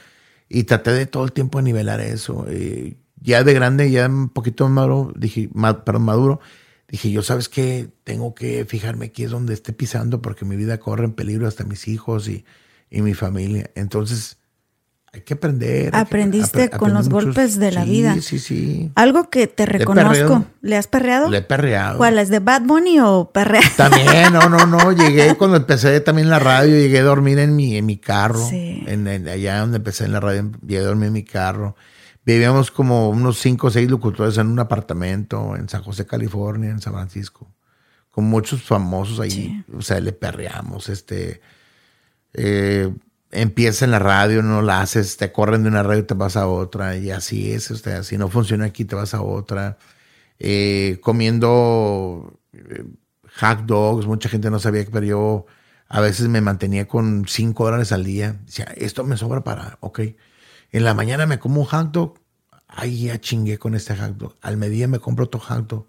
Y traté de todo el tiempo nivelar eso. Y ya de grande, ya un poquito más maduro, dije, perdón, maduro, dije, yo sabes que tengo que fijarme aquí es donde esté pisando porque mi vida corre en peligro hasta mis hijos y, mi familia. Entonces, hay que aprender. Aprendiste con los golpes de la vida. Sí, sí, sí. Algo que te reconozco. ¿Le has perreado? Le he perreado. ¿Cuál es de Bad Bunny o perreado? También, no, no, no. (laughs) Llegué cuando empecé también la radio, llegué a dormir en mi, en mi carro. Sí. En, allá donde empecé en la radio, llegué a dormir en mi carro. Vivíamos como unos cinco o seis locutores en un apartamento en San José, California, en San Francisco, con muchos famosos ahí. O sea, le perreamos. Este, eh, empieza en la radio, no la haces, te corren de una radio y te vas a otra. Y así es. O si no funciona aquí, te vas a otra. Eh, comiendo eh, hot dogs, mucha gente no sabía que, pero yo a veces me mantenía con cinco dólares al día. Decía, esto me sobra para, ok en la mañana me como un hot dog. Ay, ya chingué con este hot dog. Al mediodía me compro otro hot dog.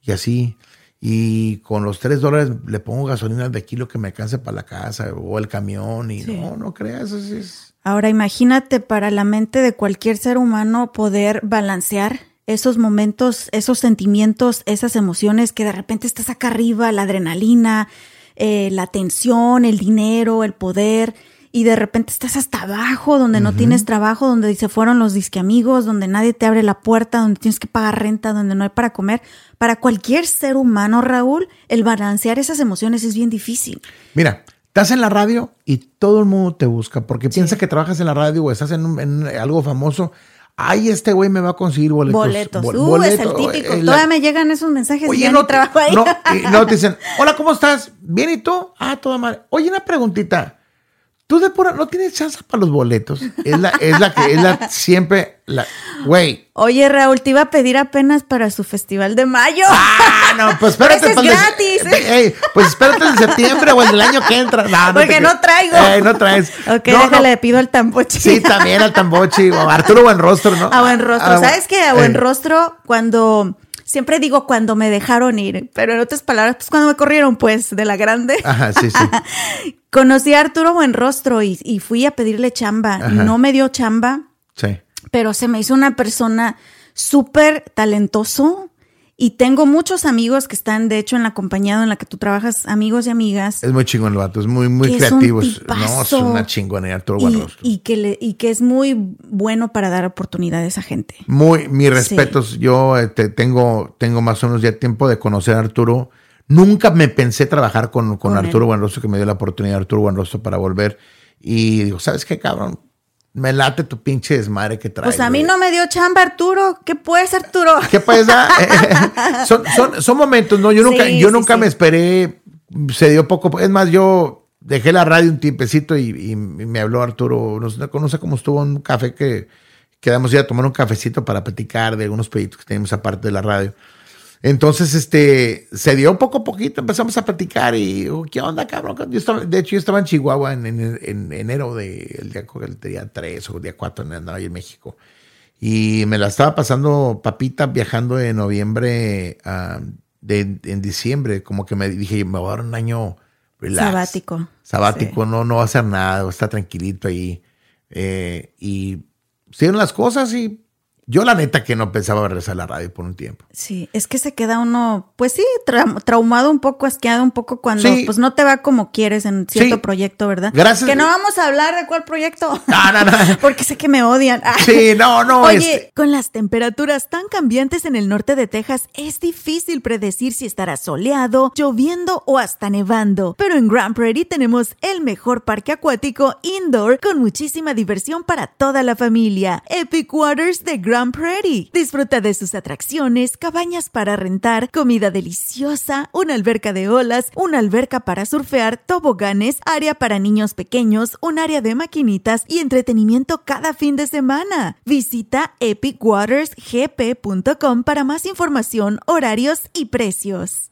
Y así. Y con los tres dólares le pongo gasolina de kilo que me alcance para la casa o el camión. Y no, no creas. Es... Ahora imagínate para la mente de cualquier ser humano poder balancear esos momentos, esos sentimientos, esas emociones que de repente estás acá arriba, la adrenalina, eh, la tensión, el dinero, el poder y de repente estás hasta abajo, donde no tienes trabajo, donde se fueron los disque amigos, donde nadie te abre la puerta, donde tienes que pagar renta, donde no hay para comer. Para cualquier ser humano, Raúl, el balancear esas emociones es bien difícil. Mira, estás en la radio y todo el mundo te busca porque piensa que trabajas en la radio o estás en, algo famoso. Ay, este güey me va a conseguir boletos. Boletos. uh, es el típico. Eh, Todavía me llegan esos mensajes Oye, no, trabajo ahí. No, no, te (laughs) dicen, hola, ¿cómo estás? ¿Bien y tú? Ah, toda madre. Oye, una preguntita. Tú de pura no tienes chance para los boletos. Es la, es la que es la siempre la güey. Oye, Raúl, te iba a pedir apenas para su festival de mayo. Ah, no, pues (laughs) espérate. es gratis. ey, pues espérate en septiembre o en el año que entra. No, Porque no traigo. Ey, no traes. Ok, déjale, pido al tambochi. Sí, también al tambochi. O Arturo Buenrostro, ¿no? A Buenrostro. ¿Sabes qué? A Buenrostro, cuando Siempre digo cuando me dejaron ir, pero en otras palabras, pues cuando me corrieron, pues, de la grande. Ajá, sí, sí. (laughs) Conocí a Arturo Buenrostro y, y fui a pedirle chamba. No me dio chamba. Sí. Pero se me hizo una persona súper talentoso, y tengo muchos amigos que están, de hecho, en la compañía en la que tú trabajas, amigos y amigas. Es muy chingón el vato, es muy, muy creativo. no, es una chingonera, todo y, y, que le, y que es muy bueno para dar oportunidades a gente. Muy, mis respetos. Yo este, tengo, tengo más o menos ya tiempo de conocer a Arturo. Nunca me pensé trabajar con, con, Arturo Buenrostro, que me dio la oportunidad Arturo Buenrostro para volver. Y digo, ¿sabes qué, cabrón? Me late tu pinche desmadre que traes. Pues a mí no me dio chamba, Arturo. ¿Qué puedes, Arturo? ¿Qué puedes (laughs) dar? son, son, son, momentos, ¿no? Yo nunca, yo nunca me esperé. Se dio poco. Es más, yo dejé la radio un tiempecito y, me habló Arturo. No, no sé cómo estuvo un café que quedamos ya a tomar un cafecito para platicar de algunos proyectos que tenemos aparte de la radio. Entonces, este, se dio poco a poquito, empezamos a platicar y, oh, ¿qué onda, cabrón? Yo estaba, de hecho, yo estaba en Chihuahua en, enero del de, día, 3 o día 4, andaba ahí en México. Y me la estaba pasando papita viajando en noviembre, uh, de, en diciembre, como que me dije, me voy a dar un año Sabático. Sabático, no, no va a hacer nada, está tranquilito ahí. Eh, y hicieron las cosas y yo la neta que no pensaba regresar a la radio por un tiempo. Sí, es que se queda uno, pues sí, traumado un poco, asqueado un poco cuando pues no te va como quieres en cierto proyecto, ¿verdad? Gracias. Que no vamos a hablar de cuál proyecto. No, no, no. (laughs) Porque sé que me odian. (laughs) Sí, no, no. Oye, este con las temperaturas tan cambiantes en el norte de Texas, es difícil predecir si estará soleado, lloviendo o hasta nevando. Pero en Grand Prairie tenemos el mejor parque acuático indoor con muchísima diversión para toda la familia. Epic Waters de Grand Grand Prairie. Disfruta de sus atracciones, cabañas para rentar, comida deliciosa, una alberca de olas, una alberca para surfear, toboganes, área para niños pequeños, un área de maquinitas y entretenimiento cada fin de semana. Visita epicwatersgp.com para más información, horarios y precios.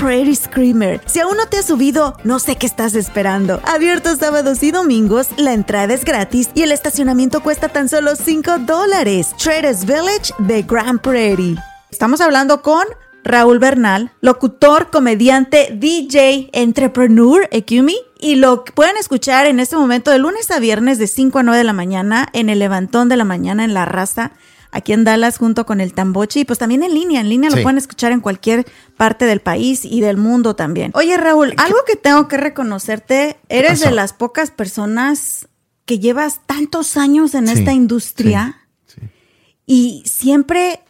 Prairie Screamer. Si aún no te has subido, no sé qué estás esperando. Abierto sábados y domingos, la entrada es gratis y el estacionamiento cuesta tan solo 5 dólares. Traders Village de Grand Prairie. Estamos hablando con Raúl Bernal, locutor, comediante, DJ, entrepreneur, Ekumi. Y lo pueden escuchar en este momento de lunes a viernes de 5 a 9 de la mañana en el Levantón de la Mañana en La Raza aquí en Dallas junto con el Tambochi y pues también en línea, en línea lo pueden escuchar en cualquier parte del país y del mundo también. Oye Raúl, algo que tengo que reconocerte, eres de las pocas personas que llevas tantos años en esta industria y siempre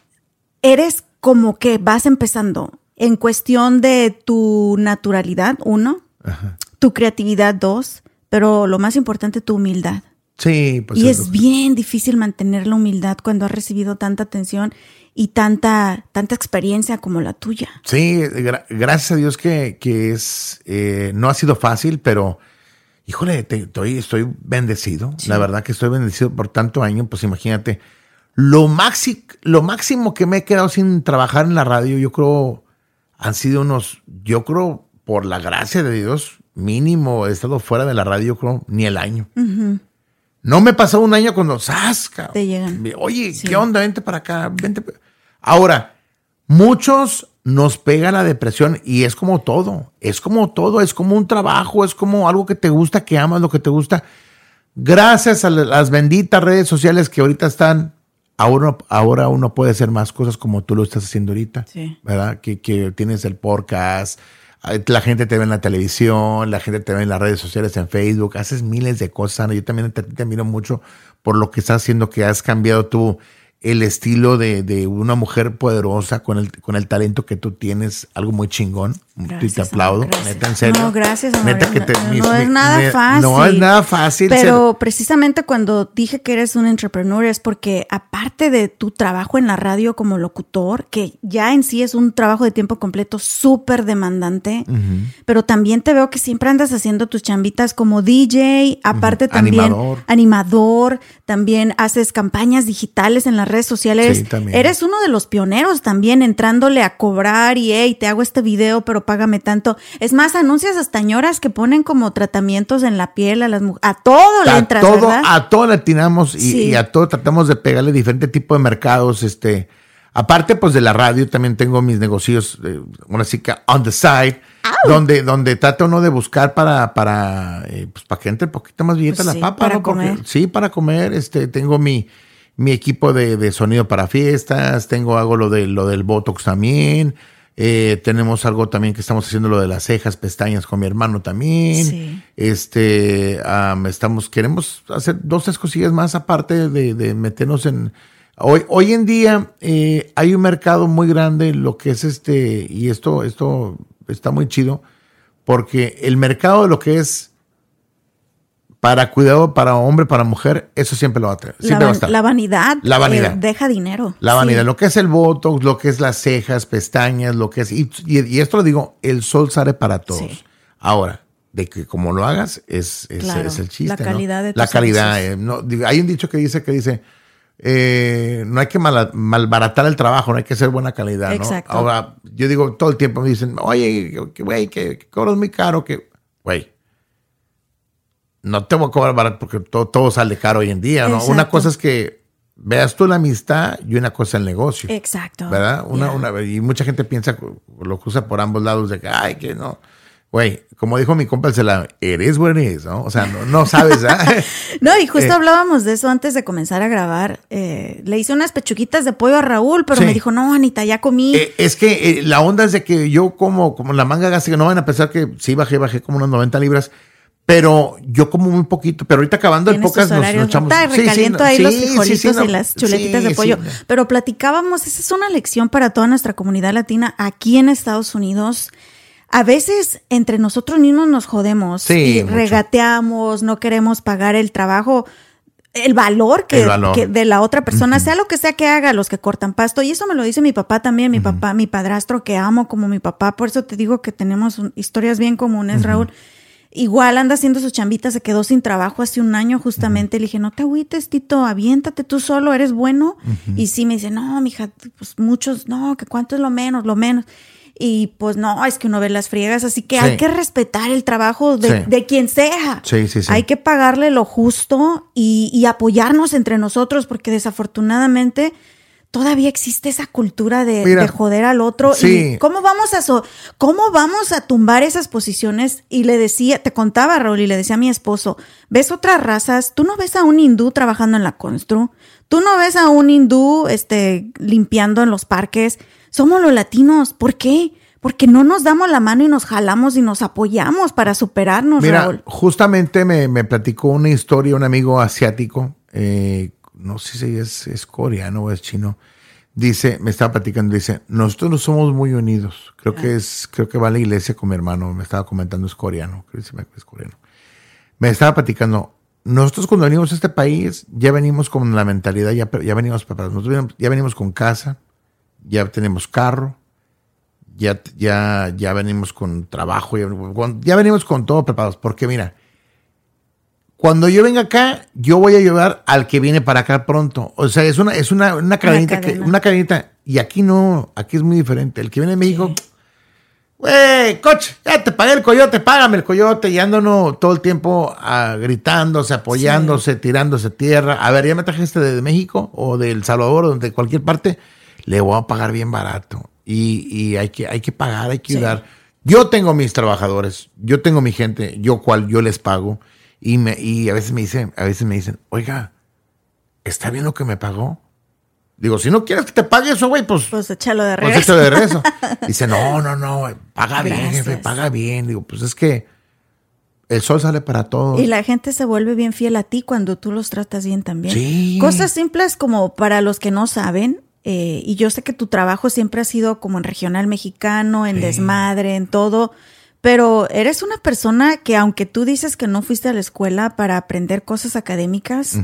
eres como que vas empezando en cuestión de tu naturalidad, uno, tu creatividad, dos, pero lo más importante, tu humildad. Sí, pues. Y es, bien difícil mantener la humildad cuando has recibido tanta atención y tanta, tanta experiencia como la tuya. Sí, gracias a Dios que, es, eh, no ha sido fácil, pero híjole, estoy, estoy bendecido. La verdad que estoy bendecido por tanto año, pues imagínate. Lo, lo máximo que me he quedado sin trabajar en la radio, yo creo, han sido unos, yo creo, por la gracia de Dios, mínimo he estado fuera de la radio, yo creo, ni el año. No me pasó un año cuando, ¡zasca! Te llegan. Oye, ¿qué onda? Vente para acá, vente. Ahora, muchos nos pega la depresión y es como todo, es como todo, es como un trabajo, es como algo que te gusta, que amas lo que te gusta. Gracias a las benditas redes sociales que ahorita están, ahora, ahora uno puede hacer más cosas como tú lo estás haciendo ahorita, ¿verdad? Que, que tienes el podcast, la gente te ve en la televisión, la gente te ve en las redes sociales, en Facebook, haces miles de cosas. Yo también te, te mucho por lo que estás haciendo, que has cambiado tú el estilo de, de, una mujer poderosa con el, con el talento que tú tienes, algo muy chingón. Gracias, y te aplaudo, neta, en serio. No, gracias, amor. Neta que te, no, es nada fácil. No es nada fácil. Pero precisamente cuando dije que eres un entrepreneur es porque aparte de tu trabajo en la radio como locutor, que ya en sí es un trabajo de tiempo completo súper demandante, pero también te veo que siempre andas haciendo tus chambitas como DJ, aparte también animador. animador, también haces campañas digitales en las redes sociales. Sí, también. Eres uno de los pioneros también entrándole a cobrar y, hey, te hago este video, pero págame tanto. Es más, anuncias hasta ñoras que ponen como tratamientos en la piel a las mujeres. A todo le entras, todo, A todo le atinamos y, a todo tratamos de pegarle diferente tipo de mercados. Este, aparte, pues de la radio, también tengo mis negocios, eh, una chica on the side. Donde, donde trata uno de buscar para, para, eh, pues para que entre un poquito más billete pues la papa. Para comer. sí, para comer. Este, tengo mi, mi equipo de, de, sonido para fiestas, tengo, hago lo de lo del Botox también. Eh, tenemos algo también que estamos haciendo lo de las cejas, pestañas con mi hermano también. Este, estamos, queremos hacer dos, tres cosillas más aparte de, meternos en. Hoy, hoy en día eh, hay un mercado muy grande, lo que es este, y esto, esto está muy chido, porque el mercado de lo que es para cuidado para hombre, para mujer, eso siempre lo va a tener. Siempre va a estar. La vanidad. La vanidad. Eh, deja dinero. La vanidad. Lo que es el botox, lo que es las cejas, pestañas, lo que es. Y, esto lo digo, el sol sale para todos. Ahora, de que como lo hagas, es, es, el chiste. La calidad de La calidad. Eh, no, hay un dicho que dice que dice. Eh, no hay que malbaratar el trabajo, no hay que ser buena calidad, ¿no? Exacto. Ahora, yo digo, todo el tiempo me dicen, oye, güey, que, que cobras muy caro, que, güey, no te voy a cobrar barato porque todo, todo sale caro hoy en día, ¿no? Una cosa es que veas tú la amistad y una cosa el negocio. Exacto. ¿Verdad? Una, una, y mucha gente piensa, lo usa por ambos lados, de que, ay, que no. Güey, como dijo mi compa el Celado, eres what ¿no? O sea, no, no sabes, ¿ah? (laughs) no, y justo eh, hablábamos de eso antes de comenzar a grabar. Eh, le hice unas pechuquitas de pollo a Raúl, pero me dijo, no, Anita, ya comí. Eh, es que la onda es de que yo como, como la manga gástrica, no van a pensar que sí bajé, bajé como unos 90 libras, pero yo como muy poquito, pero ahorita acabando el podcast nos, nos echamos. recaliento ahí los frijolitos y las chuletitas de pollo. Pero platicábamos, esa es una lección para toda nuestra comunidad latina aquí en Estados Unidos. A veces entre nosotros mismos nos jodemos y regateamos, no queremos pagar el trabajo, el valor que, de la otra persona, sea lo que sea que haga, los que cortan pasto. Y eso me lo dice mi papá también, mi papá, mi padrastro que amo como mi papá. Por eso te digo que tenemos historias bien comunes, Raúl. Igual anda haciendo su chambita, se quedó sin trabajo hace un año justamente. Le dije, no te agüites, Tito, aviéntate tú solo, eres bueno. Y sí me dice, no, mija, pues muchos, no, que cuánto es lo menos, lo menos. Y pues no, es que uno ve las friegas, así que hay que respetar el trabajo de, quien sea. Sí, sí, hay que pagarle lo justo y, y apoyarnos entre nosotros, porque desafortunadamente todavía existe esa cultura de, joder al otro. Sí. ¿Y cómo vamos a cómo vamos a tumbar esas posiciones? Y le decía, te contaba Raúl y le decía a mi esposo, ves otras razas, tú no ves a un hindú trabajando en la constru, Tú no ves a un hindú este, limpiando en los parques. Somos los latinos. ¿Por qué? Porque no nos damos la mano y nos jalamos y nos apoyamos para superarnos, Mira, justamente me, me, platicó una historia un amigo asiático, eh, no sé si es, es coreano o es chino, dice, me estaba platicando, dice, nosotros no somos muy unidos. Creo que es, creo que va a la iglesia con mi hermano, me estaba comentando, es coreano, creo que es coreano. Me estaba platicando, nosotros cuando venimos a este país, ya venimos con la mentalidad, ya, ya venimos preparados. ya venimos con casa, ya tenemos carro, ya, ya, ya venimos con trabajo, ya, ya venimos con todo preparados. Porque mira, cuando yo venga acá, yo voy a llevar al que viene para acá pronto. O sea, es una, es una, una cadenita, una, cadenita. Y aquí no, aquí es muy diferente. El que viene de México, Güey, coche, ya te pagué el coyote, págame el coyote. Y ando todo el tiempo ah, gritándose, apoyándose, tirándose tierra. A ver, ya me trajiste de México o de El Salvador o de cualquier parte. Le voy a pagar bien barato. Y, hay, que, hay que pagar, hay que ayudar. Yo tengo mis trabajadores, yo tengo mi gente, yo cual yo les pago. Y, me, y a veces me dicen, a veces me dicen, oiga, ¿está bien lo que me pagó? Digo, si no quieres que te pague eso, güey, pues. Pues échalo de regreso. Pues échalo de regreso. (laughs) Dice, no, no, no, paga bien, jefe, paga bien. Digo, pues es que el sol sale para todos. Y la gente se vuelve bien fiel a ti cuando tú los tratas bien también. Sí. Cosas simples como para los que no saben. Eh, y yo sé que tu trabajo siempre ha sido como en regional mexicano, en desmadre, en todo. Pero eres una persona que, aunque tú dices que no fuiste a la escuela para aprender cosas académicas,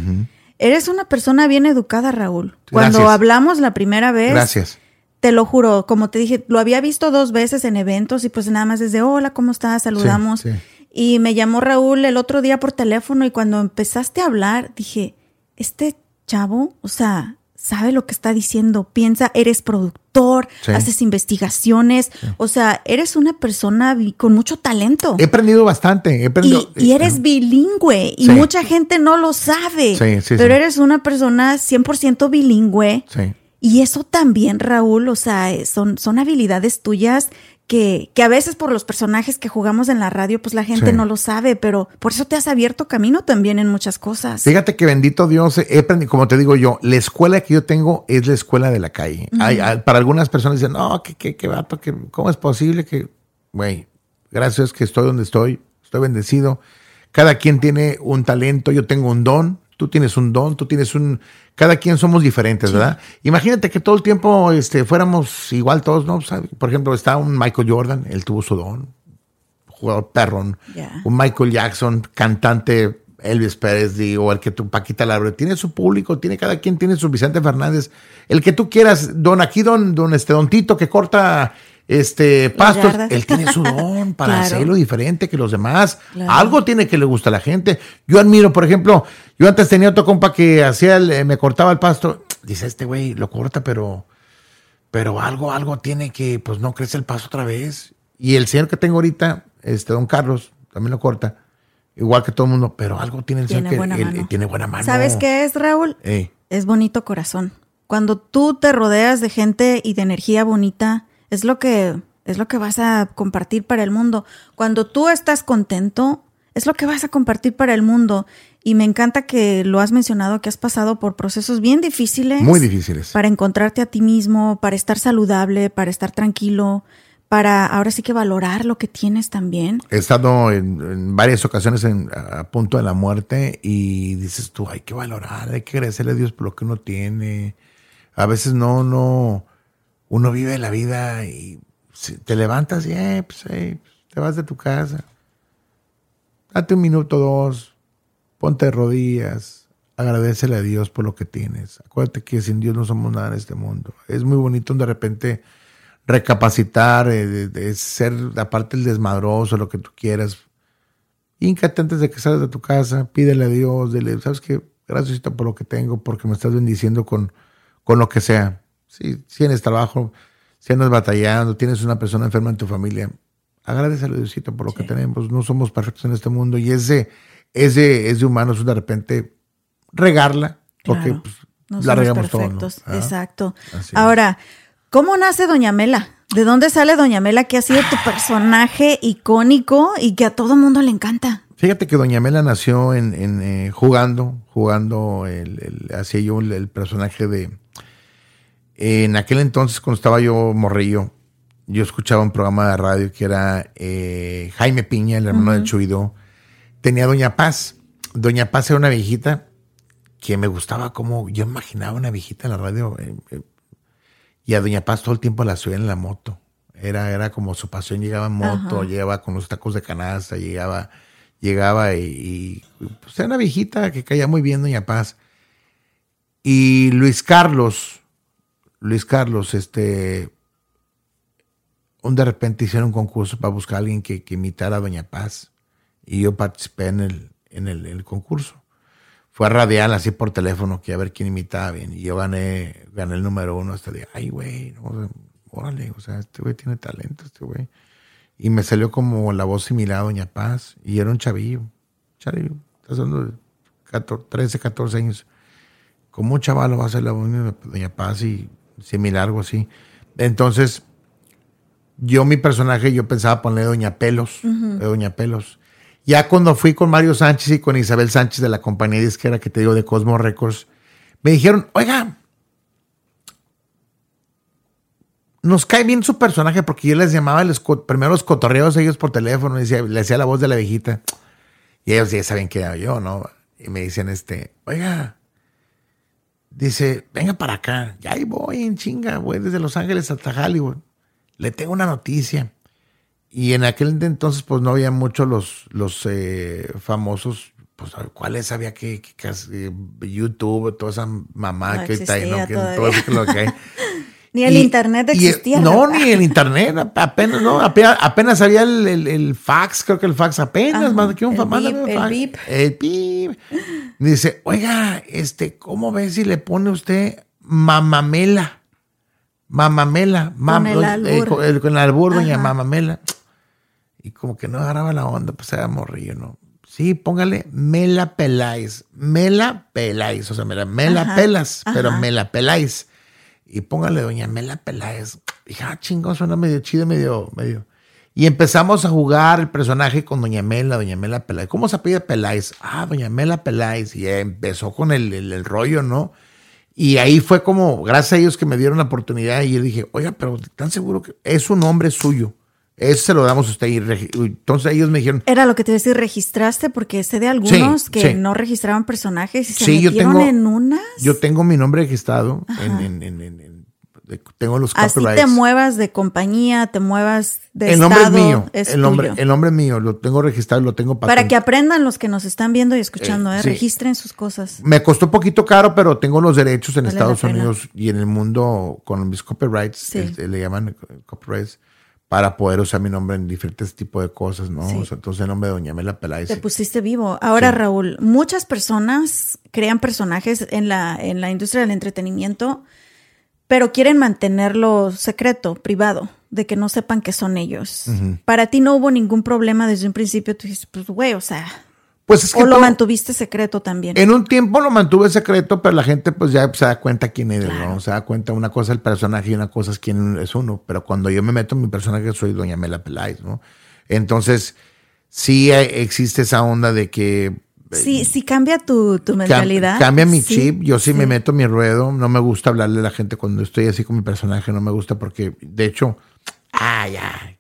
Eres una persona bien educada, Raúl. Cuando hablamos la primera vez. Gracias. Te lo juro, como te dije, lo había visto dos veces en eventos y pues nada más desde hola, ¿cómo estás? Saludamos. Y me llamó Raúl el otro día por teléfono y cuando empezaste a hablar dije, este chavo, o sea, sabe lo que está diciendo, piensa, eres productor, haces investigaciones, o sea, eres una persona con mucho talento. He aprendido bastante, he aprendido. Y, eres bilingüe y mucha gente no lo sabe, pero eres una persona 100% bilingüe. Y eso también, Raúl, o sea, son, son habilidades tuyas que, que, a veces por los personajes que jugamos en la radio, pues la gente no lo sabe, pero por eso te has abierto camino también en muchas cosas. Fíjate que bendito Dios, he aprendido, como te digo yo, la escuela que yo tengo es la escuela de la calle. para algunas personas dicen, no, qué, qué, qué vato, que, ¿cómo es posible que, güey, gracias que estoy donde estoy, estoy bendecido. Cada quien tiene un talento, yo tengo un don, tú tienes un don, tú tienes un... Cada quien somos diferentes, ¿verdad? Imagínate que todo el tiempo este, fuéramos igual todos, ¿no? Por ejemplo, está un Michael Jordan, él tuvo su don, jugador perrón. Un Michael Jackson, cantante Elvis Pérez, o el que tú, Paquita Labre, tiene su público, tiene cada quien tiene su Vicente Fernández, el que tú quieras, don aquí, don, don este, don Tito, que corta este pastos, él tiene su don (laughs) para hacerlo diferente que los demás. Algo tiene que le gusta a la gente. Yo admiro, por ejemplo, yo antes tenía otro compa que hacía eh, me cortaba el pasto. Dice, este güey lo corta, pero, pero algo, algo tiene que, pues no crece el pasto otra vez. Y el señor que tengo ahorita, este don Carlos, también lo corta. Igual que todo el mundo, pero algo tiene el señor que él, tiene buena mano. ¿Sabes qué es, Raúl? Es bonito corazón. Cuando tú te rodeas de gente y de energía bonita, es lo que es lo que vas a compartir para el mundo. Cuando tú estás contento, es lo que vas a compartir para el mundo. Y me encanta que lo has mencionado, que has pasado por procesos bien difíciles. Muy difíciles. Para encontrarte a ti mismo, para estar saludable, para estar tranquilo, para ahora sí que valorar lo que tienes también. He estado en, varias ocasiones a punto de la muerte y dices tú, hay que valorar, hay que agradecerle a Dios por lo que uno tiene. A veces no, no, uno vive la vida y te levantas y eh, pues, eh, te vas de tu casa. Date un minuto, dos, ponte de rodillas, agradecele a Dios por lo que tienes. Acuérdate que sin Dios no somos nada en este mundo. Es muy bonito de repente recapacitar, eh, de, ser aparte el desmadroso, lo que tú quieras. Híncate antes de que salgas de tu casa, pídele a Dios, dile, ¿sabes qué? Gracias por lo que tengo, porque me estás bendiciendo con, con lo que sea. Si, tienes trabajo, si andas batallando, tienes una persona enferma en tu familia, agradecele a Diosito por lo que tenemos. No somos perfectos en este mundo y ese, ese es de humanos de repente regarla, porque pues, la regamos todos. ¿no? Exacto. Ahora, ¿cómo nace Doña Mela? ¿De dónde sale Doña Mela que ha sido tu personaje icónico y que a todo mundo le encanta? Fíjate que Doña Mela nació en, eh, jugando, jugando, el, hacía yo el, personaje de... En aquel entonces, cuando estaba yo morrillo, yo escuchaba un programa de radio que era eh, Jaime Piña, el hermano de Chuido. Tenía Doña Paz. Doña Paz era una viejita que me gustaba como yo imaginaba una viejita en la radio. Eh, y a Doña Paz todo el tiempo la subía en la moto. Era, era como su pasión, llegaba en moto, llegaba con los tacos de canasta, llegaba, llegaba y, pues era una viejita que caía muy bien, Doña Paz. Y Luis Carlos, Luis Carlos, este, un de repente hicieron un concurso para buscar a alguien que, imitara a Doña Paz. Y yo participé en el, en el, concurso. Fue a radial así por teléfono que a ver quién imitaba bien. Y yo gané, gané el número uno hasta de, ay, güey, no, órale, o sea, este güey tiene talento, este güey. Y me salió como la voz similar a Doña Paz, y era un chavillo, chavillo, estás hablando de 13, 14 años. Como un chaval va a ser la voz de Doña Paz y similar, algo así. Entonces, yo mi personaje, yo pensaba ponerle Doña Pelos, de Doña Pelos. Ya cuando fui con Mario Sánchez y con Isabel Sánchez de la compañía disquera que te digo de Cosmo Records, me dijeron, oiga, nos cae bien su personaje porque yo les llamaba los primeros cotorreos a ellos por teléfono, y le hacía la voz de la viejita. Y ellos ya saben que era yo, ¿no? Y me dicen, este, oiga, dice, venga para acá. Ya ahí voy en chinga, voy desde Los Ángeles hasta Hollywood. Le tengo una noticia. Y en aquel entonces, pues no había mucho los, los eh, famosos, pues cuáles había que, que, eh, YouTube, toda esa mamá que está ahí, ¿no? Que, todo eso que lo que hay. (laughs) Ni el internet existía. no, ni el internet, apenas, no, apenas, había el, fax, creo que el fax apenas, más que un fax. El bip. El bip. Dice, oiga, este, ¿cómo ve si le pone usted mamamela? Mamamela. Mam, con el albur. El, con el albur, doña mamamela. Y como que no agarraba la onda, pues era morrillo, ¿no? Sí, póngale Mela Peláis. Mela Peláis. O sea, mira, Mela Pelas, pero Mela Peláis y póngale Doña Mela Peláez. Dije, ah, chingón, suena medio chido, medio, medio. Y empezamos a jugar el personaje con Doña Mela, Doña Mela Peláez. ¿Cómo se pide Peláez? Ah, Doña Mela Peláez. Y empezó con el, el, rollo, ¿no? Y ahí fue como, gracias a ellos que me dieron la oportunidad, y yo dije, oiga, pero ¿tan seguro que es un nombre suyo? Eso se lo damos a usted. Y entonces ellos me dijeron. Era lo que te decía, registraste, porque sé de algunos que no registraban personajes y se metieron yo tengo, en unas. Yo tengo mi nombre registrado en, en, en, tengo los Así te muevas de compañía, te muevas de el nombre es mío. el nombre, el nombre mío, lo tengo registrado, lo tengo Para que aprendan los que nos están viendo y escuchando, eh, ¿eh? registren sus cosas. Me costó un poquito caro, pero tengo los derechos en Estados Unidos y en el mundo con mis copyrights, este, le llaman copyrights para poder usar mi nombre en diferentes tipos de cosas, ¿no? O sea, entonces el nombre de Doña Mela Peláez. Te pusiste vivo. Ahora, Raúl, muchas personas crean personajes en la, en la industria del entretenimiento, pero quieren mantenerlo secreto, privado, de que no sepan que son ellos. Para ti no hubo ningún problema desde un principio. Tú dices, pues, güey, o sea, pues ¿O lo mantuviste secreto también? En un tiempo lo mantuve secreto, pero la gente pues ya se da cuenta quién es, ¿no? Se da cuenta una cosa el personaje y una cosa es quién es uno. Pero cuando yo me meto en mi personaje soy Doña Mela Peláez, ¿no? Entonces, sí existe esa onda de que... Eh, sí, sí cambia tu, mentalidad. cambia mi chip. Yo sí, me meto mi ruedo. No me gusta hablarle a la gente cuando estoy así con mi personaje. No me gusta porque, de hecho, ah, ya,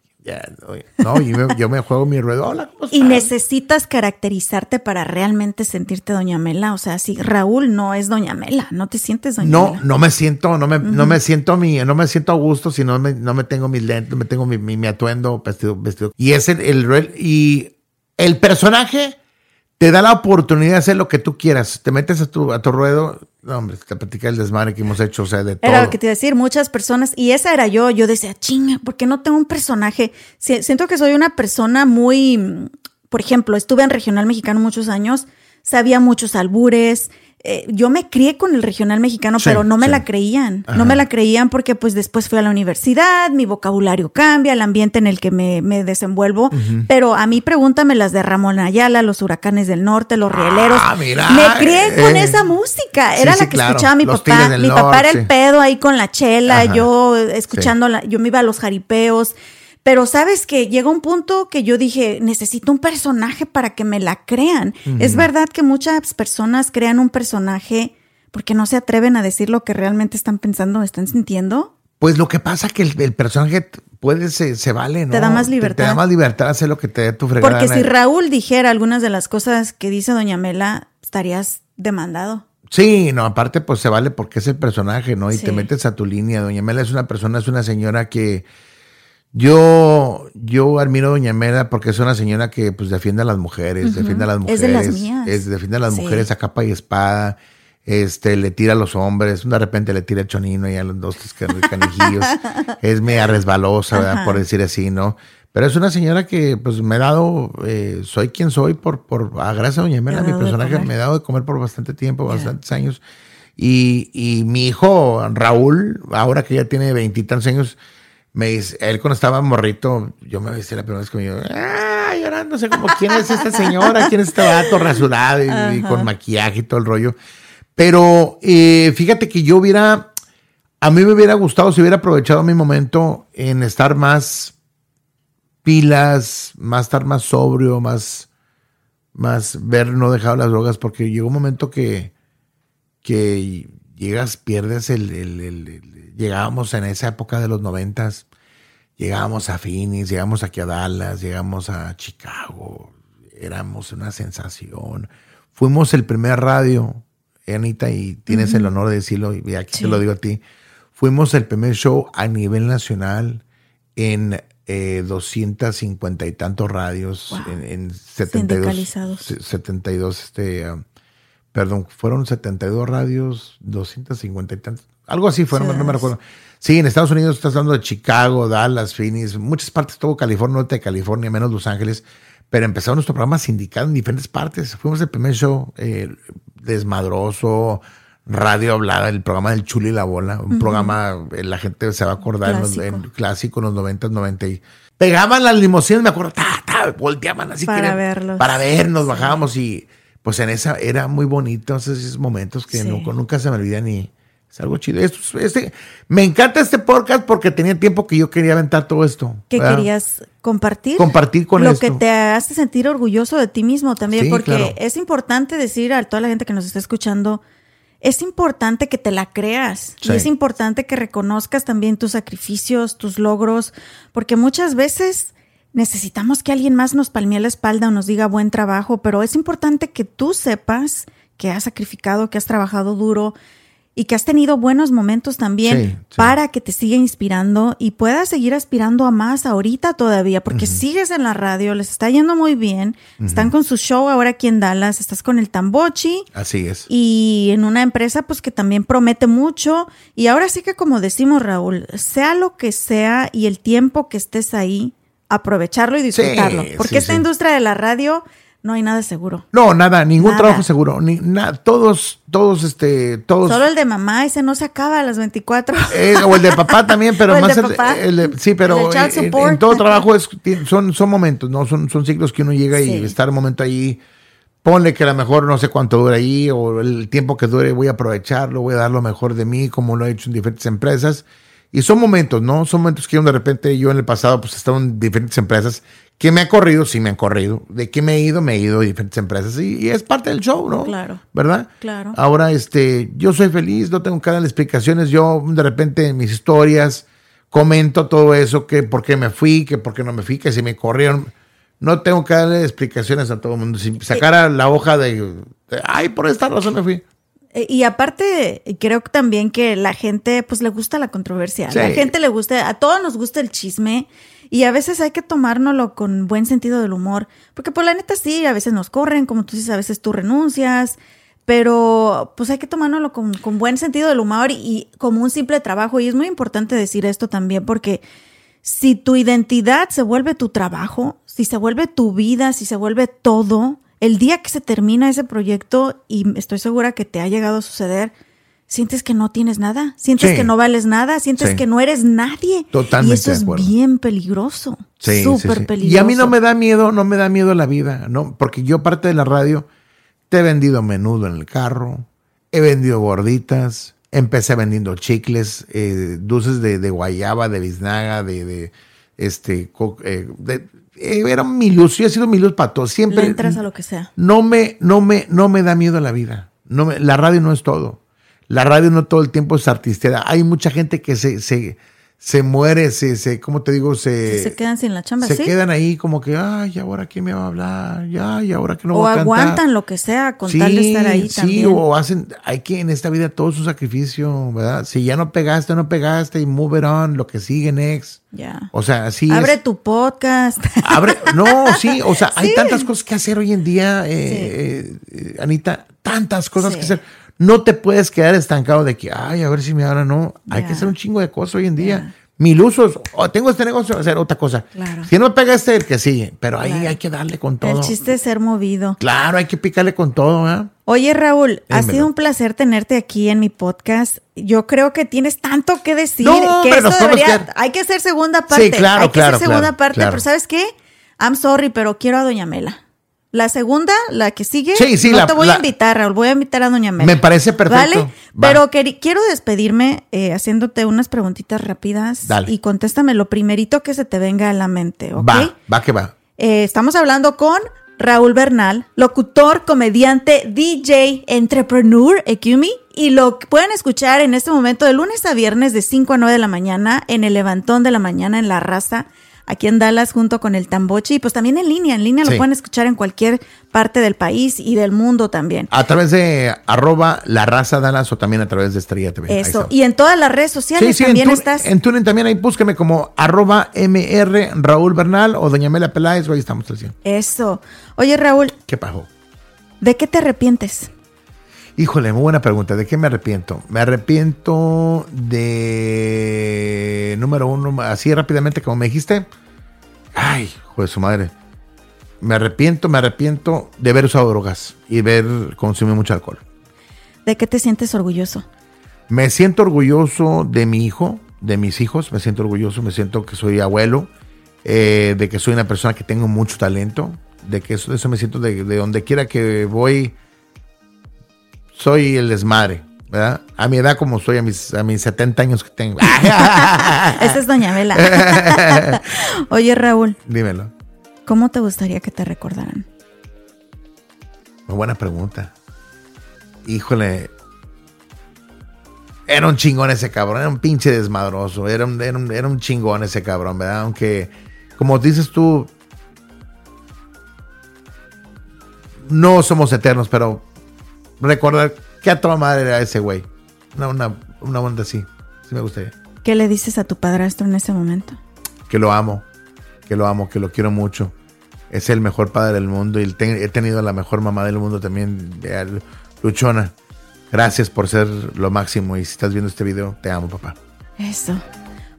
no, yo me, juego mi ruedo. Y necesitas caracterizarte para realmente sentirte Doña Mela. O sea, si Raúl no es Doña Mela, no te sientes Doña no, Mela. No, no me siento, no me, no me siento mi, no me siento a gusto si no me, no me tengo mis lentes, no me tengo mi, mi, atuendo vestido, vestido. Y es el, el, y el personaje te da la oportunidad de hacer lo que tú quieras. Te metes a tu, a tu ruedo. No, hombre, te platica el desmadre que hemos hecho, o sea, de todo. Era lo que te iba a decir, muchas personas, y esa era yo, yo decía, chinga, ¿por qué no tengo un personaje? Siento que soy una persona muy, por ejemplo, estuve en Regional Mexicano muchos años, sabía muchos albures, eh, yo me crié con el regional mexicano, pero no me la creían. No me la creían porque pues después fui a la universidad, mi vocabulario cambia, el ambiente en el que me, desenvuelvo. Pero a mí pregúntame las de Ramón Ayala, los huracanes del norte, los rieleros. Ah, me crié con eh. esa música. Era la que escuchaba mi papá. Mi papá era el pedo ahí con la chela, yo escuchando, yo me iba a los jaripeos Pero sabes que llega un punto que yo dije, necesito un personaje para que me la crean. Es verdad que muchas personas crean un personaje porque no se atreven a decir lo que realmente están pensando o están sintiendo. Pues lo que pasa que el, personaje puede, se, se, vale, ¿no? Te da más libertad. Te, da más libertad hacer lo que te dé tu fregada. Porque si Raúl dijera algunas de las cosas que dice Doña Mela, estarías demandado. Sí, no, aparte pues se vale porque es el personaje, ¿no? Y te metes a tu línea. Doña Mela es una persona, es una señora que yo, yo admiro a Doña Mela porque es una señora que pues defiende a las mujeres, defiende a las mujeres. Es de las mías. defiende a las mujeres a capa y espada este, le tira a los hombres, de repente le tira el chonino y a los dos canijillos. (laughs) es media resbalosa, ¿verdad? por decir así, ¿no? Pero es una señora que pues me ha dado, eh, soy quien soy por, por a gracias a Doña Mela, mi personaje me ha dado de comer por bastante tiempo, bastantes años. Y, y, mi hijo Raúl, ahora que ya tiene veintitantos años, me dice, él cuando estaba morrito, yo me decía la primera vez dijo, ah, sé como, ¿quién es esta señora? ¿Quién es este vato rasurado y con maquillaje y todo el rollo? Pero eh, fíjate que yo hubiera, a mí me hubiera gustado si hubiera aprovechado mi momento en estar más pilas, más estar más sobrio, más, más ver, no dejar las drogas, porque llegó un momento que, que llegas, pierdes el, el, llegábamos en esa época de los noventas, llegábamos a Phoenix, llegamos aquí a Dallas, llegamos a Chicago, éramos una sensación. Fuimos el primer radio Anita, y tienes el honor de decirlo, y aquí te lo digo a ti. Fuimos el primer show a nivel nacional en eh, 250 y tantos radios, en, en 72. 72, este, um, perdón, fueron 72 radios, 250 y tantos. Algo así fueron, no, me recuerdo. Sí, en Estados Unidos estás hablando de Chicago, Dallas, Phoenix, muchas partes, todo California, norte de California, menos Los Ángeles pero empezó nuestro programa sindicado en diferentes partes. Fuimos el primer show eh, desmadroso, radio hablada, el programa del Chuli y la Bola, un programa, eh, la gente se va a acordar, clásico. En, los, clásico, en los 90, 90. Y pegaban las limusinas, me acuerdo, ta, ta, volteaban así. Para verlos. Para vernos, bajábamos y pues en esa era muy bonito esos momentos que nunca, nunca se me olvidan ni es algo chido. este, me encanta este podcast porque tenía tiempo que yo quería aventar todo esto. Que querías compartir. Compartir con Lo que te hace sentir orgulloso de ti mismo también, porque es importante decir a toda la gente que nos está escuchando, es importante que te la creas y es importante que reconozcas también tus sacrificios, tus logros, porque muchas veces necesitamos que alguien más nos palmee la espalda o nos diga buen trabajo, pero es importante que tú sepas que has sacrificado, que has trabajado duro, y que has tenido buenos momentos también para que te siga inspirando y puedas seguir aspirando a más ahorita todavía, porque sigues en la radio, les está yendo muy bien, están con su show ahora aquí en Dallas, estás con el Tambochi. Así es. Y en una empresa pues que también promete mucho y ahora sí que como decimos Raúl, sea lo que sea y el tiempo que estés ahí, aprovecharlo y disfrutarlo, porque esta industria de la radio no hay nada seguro. No, nada, ningún trabajo seguro. Ni, todos, todos, este, todos. Solo el de mamá, ese no se acaba a las 24. Eh, o el de papá también, pero (laughs) más el, sí, pero en, todo (laughs) trabajo es, son, son momentos, ¿no? Son, son ciclos que uno llega y estar un momento ahí. Ponle que a lo mejor no sé cuánto dura ahí o el tiempo que dure voy a aprovecharlo, voy a dar lo mejor de mí, como lo he hecho en diferentes empresas. Y son momentos, ¿no? Son momentos que de repente yo en el pasado pues estaba en diferentes empresas que me ha corrido, sí me han corrido. De que me he ido, me he ido a diferentes empresas y, es parte del show, ¿no? Claro. ¿Verdad? Claro. Ahora, este, yo soy feliz, no tengo que dar explicaciones. Yo de repente en mis historias comento todo eso, que por qué me fui, que por qué no me fui, que si me corrieron. No tengo que darle explicaciones a todo el mundo. Si sacara la hoja de, ay, por esta razón me fui. Eh, y aparte, creo también que la gente, pues le gusta la controversia. La gente le gusta, a todos nos gusta el chisme. Y a veces hay que tomárnoslo con buen sentido del humor. Porque por pues, la neta sí, a veces nos corren, como tú dices, a veces tú renuncias. Pero pues hay que tomárnoslo con, con buen sentido del humor y, y como un simple trabajo. Y es muy importante decir esto también porque si tu identidad se vuelve tu trabajo, si se vuelve tu vida, si se vuelve todo, el día que se termina ese proyecto, y estoy segura que te ha llegado a suceder, sientes que no tienes nada, sientes que no vales nada, sientes que no eres nadie. Totalmente. Y eso es bien peligroso. Sí, súper peligroso. Y a mí no me da miedo, no me da miedo la vida, ¿no? Porque yo parte de la radio te he vendido menudo en el carro, he vendido gorditas, empecé vendiendo chicles, eh, dulces de, guayaba, de biznaga, de, este, eh, eh, era mi luz, yo he sido mi luz para todo. Siempre. entras a lo que sea. No me, no me, no me da miedo la vida. No me, la radio no es todo. La radio no todo el tiempo es artistera. Hay mucha gente que se, se, se muere, se, se, ¿cómo te digo? Se, se quedan sin la chamba, Se quedan ahí como que, ay, ¿ahora quién me va a hablar? Ya, ¿y ahora que no o voy a cantar? aguantan lo que sea con tal de estar ahí sí, Sí, o hacen, hay que en esta vida todo su sacrificio, ¿verdad? Si ya no pegaste, no pegaste y move it on, lo que sigue next. Ya. O sea, sí. Abre tu podcast. (laughs) Abre, no, sí, o sea, hay tantas cosas que hacer hoy en día, eh, eh, Anita, tantas cosas que hacer no te puedes quedar estancado de que, ay, a ver si me habla, no. Hay que hacer un chingo de cosas hoy en día. Mil usos, o tengo este negocio, hacer otra cosa. Claro. Si no pega este, el que sigue. Pero ahí hay que darle con todo. El chiste es ser movido. Claro, hay que picarle con todo, ¿eh? Oye, Raúl, ha sido un placer tenerte aquí en mi podcast. Yo creo que tienes tanto que decir no, que esto debería. Hay que hacer segunda parte. Sí, claro, hay que hacer segunda parte, pero ¿sabes qué? I'm sorry, pero quiero a Doña Mela. La segunda, la que sigue, sí, sí, no te voy a invitar, Raúl, voy a invitar a Doña Mela. Me parece perfecto. ¿Vale? Pero quiero despedirme eh, haciéndote unas preguntitas rápidas. Dale. Y contéstame lo primerito que se te venga a la mente, ¿ok? Va, va que va. Eh, estamos hablando con Raúl Bernal, locutor, comediante, DJ, entrepreneur, Ekumi, y lo pueden escuchar en este momento de lunes a viernes de 5 a 9 de la mañana en el Levantón de la Mañana en La Raza aquí en Dallas junto con el Tambochi y pues también en línea, en línea lo pueden escuchar en cualquier parte del país y del mundo también. A través de arroba la raza Dallas o también a través de Estrella TV. Eso, y en todas las redes sociales también en estás. En Tunen también ahí búsqueme como arroba MR Raúl Bernal o Doña Mela Peláez, ahí estamos. Eso. Oye Raúl. ¿Qué pasó? ¿De qué te arrepientes? Híjole, muy buena pregunta. ¿De qué me arrepiento? Me arrepiento de número uno, así rápidamente como me dijiste. Ay, joder, su madre. Me arrepiento, me arrepiento de haber usado drogas y haber consumido mucho alcohol. ¿De qué te sientes orgulloso? Me siento orgulloso de mi hijo, de mis hijos. Me siento orgulloso, me siento que soy abuelo, eh, de que soy una persona que tengo mucho talento, de que eso, eso me siento de, de donde quiera que voy soy el desmadre, ¿verdad? A mi edad como soy, a mis, a mis 70 años que tengo. (laughs) Esa es Doña Vela. (laughs) Oye, Raúl. Dímelo. ¿Cómo te gustaría que te recordaran? Muy buena pregunta. Híjole. Era un chingón ese cabrón, era un pinche desmadroso, era un, era un, era un chingón ese cabrón, ¿verdad? Aunque, como dices tú, no somos eternos, pero recordar que a toda madre era ese güey. Una, una, una onda así. Sí me gustaría. ¿Qué le dices a tu padrastro en ese momento? Que lo amo. Que lo amo, que lo quiero mucho. Es el mejor padre del mundo y he tenido la mejor mamá del mundo también, Luchona. Gracias por ser lo máximo y si estás viendo este video, te amo, papá. Eso.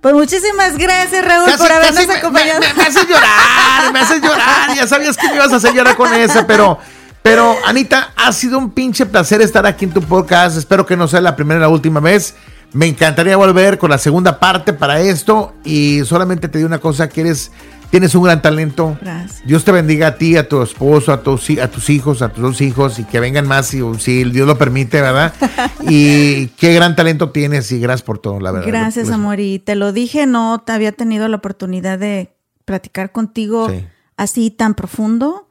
Pues muchísimas gracias, Raúl, por habernos acompañado. Me, me, haces llorar, me haces llorar. Ya sabías que me ibas a hacer llorar con eso, pero pero, Anita, ha sido un pinche placer estar aquí en tu podcast. Espero que no sea la primera y la última vez. Me encantaría volver con la segunda parte para esto. Y solamente te digo una cosa, que eres, tienes un gran talento. Gracias. Dios te bendiga a ti, a tu esposo, a tus, a tus hijos, a tus dos hijos y que vengan más si, si Dios lo permite, ¿verdad? (laughs) y qué gran talento tienes y gracias por todo, la verdad. Gracias, amor. Y te lo dije, no te había tenido la oportunidad de platicar contigo así tan profundo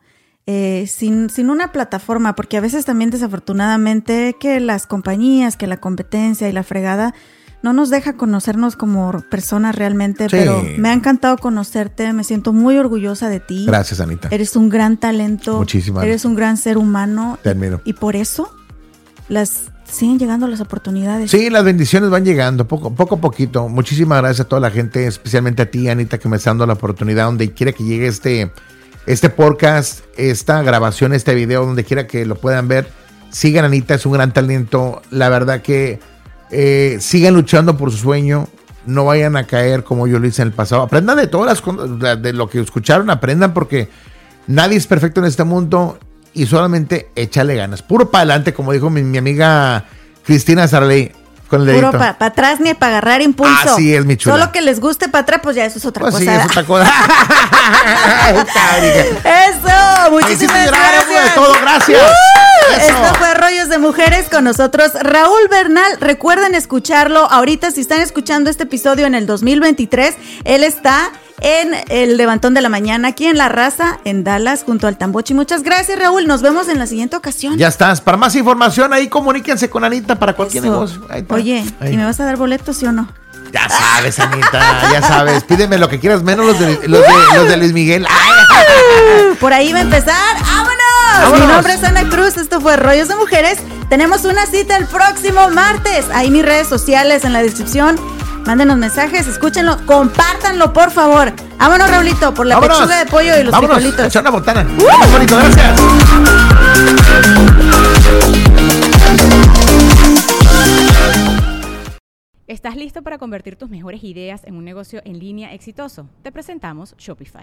eh, sin, sin una plataforma, porque a veces también desafortunadamente que las compañías, que la competencia y la fregada no nos deja conocernos como personas realmente, pero me ha encantado conocerte, me siento muy orgullosa de ti. Gracias, Anita. Eres un gran talento. Muchísimas. Eres un gran ser humano. Te admiro. Y por eso las siguen llegando las oportunidades. Sí, las bendiciones van llegando poco, poco a poquito. Muchísimas gracias a toda la gente, especialmente a ti, Anita, que me está dando la oportunidad donde quiera que llegue este este podcast, esta grabación, este video, donde quiera que lo puedan ver. Sigan Anita, es un gran talento. La verdad que eh, sigan luchando por su sueño. No vayan a caer como yo lo hice en el pasado. Aprendan de todas las cosas, de lo que escucharon, aprendan porque nadie es perfecto en este mundo y solamente échale ganas. Puro para adelante, como dijo mi, mi amiga Cristina Sarley. Con el Puro para atrás ni para agarrar impulso. Así es, mi chula. Solo que les guste para atrás, pues ya eso es otra pues cosa. Sí, es otra cosa. (laughs) eso, muchísimas gracias. De todo, gracias. esto fue Rollos de Mujeres con nosotros. Raúl Bernal, recuerden escucharlo. Ahorita, si están escuchando este episodio en el 2023, él está en el Levantón de la Mañana, aquí en La Raza, en Dallas, junto al Tambochi. Muchas gracias, Raúl. Nos vemos en la siguiente ocasión. Ya estás. Para más información, ahí comuníquense con Anita para cualquier negocio. Oye, ¿y me vas a dar boletos, sí o no? Ya sabes, Anita, ya sabes. Pídeme lo que quieras, menos los de, los de, Luis Miguel. Por ahí va a empezar. ¡Vámonos! Mi nombre es Ana Cruz. Esto fue Rollos de Mujeres. Tenemos una cita el próximo martes. Ahí mis redes sociales en la descripción. Mándenos mensajes, escúchenlo, compártanlo, por favor. Vámonos, Raulito, por la pechuga de pollo y los Vámonos, frijolitos. una botana. ¡Uh! bonito, gracias. ¿Estás listo para convertir tus mejores ideas en un negocio en línea exitoso? Te presentamos Shopify.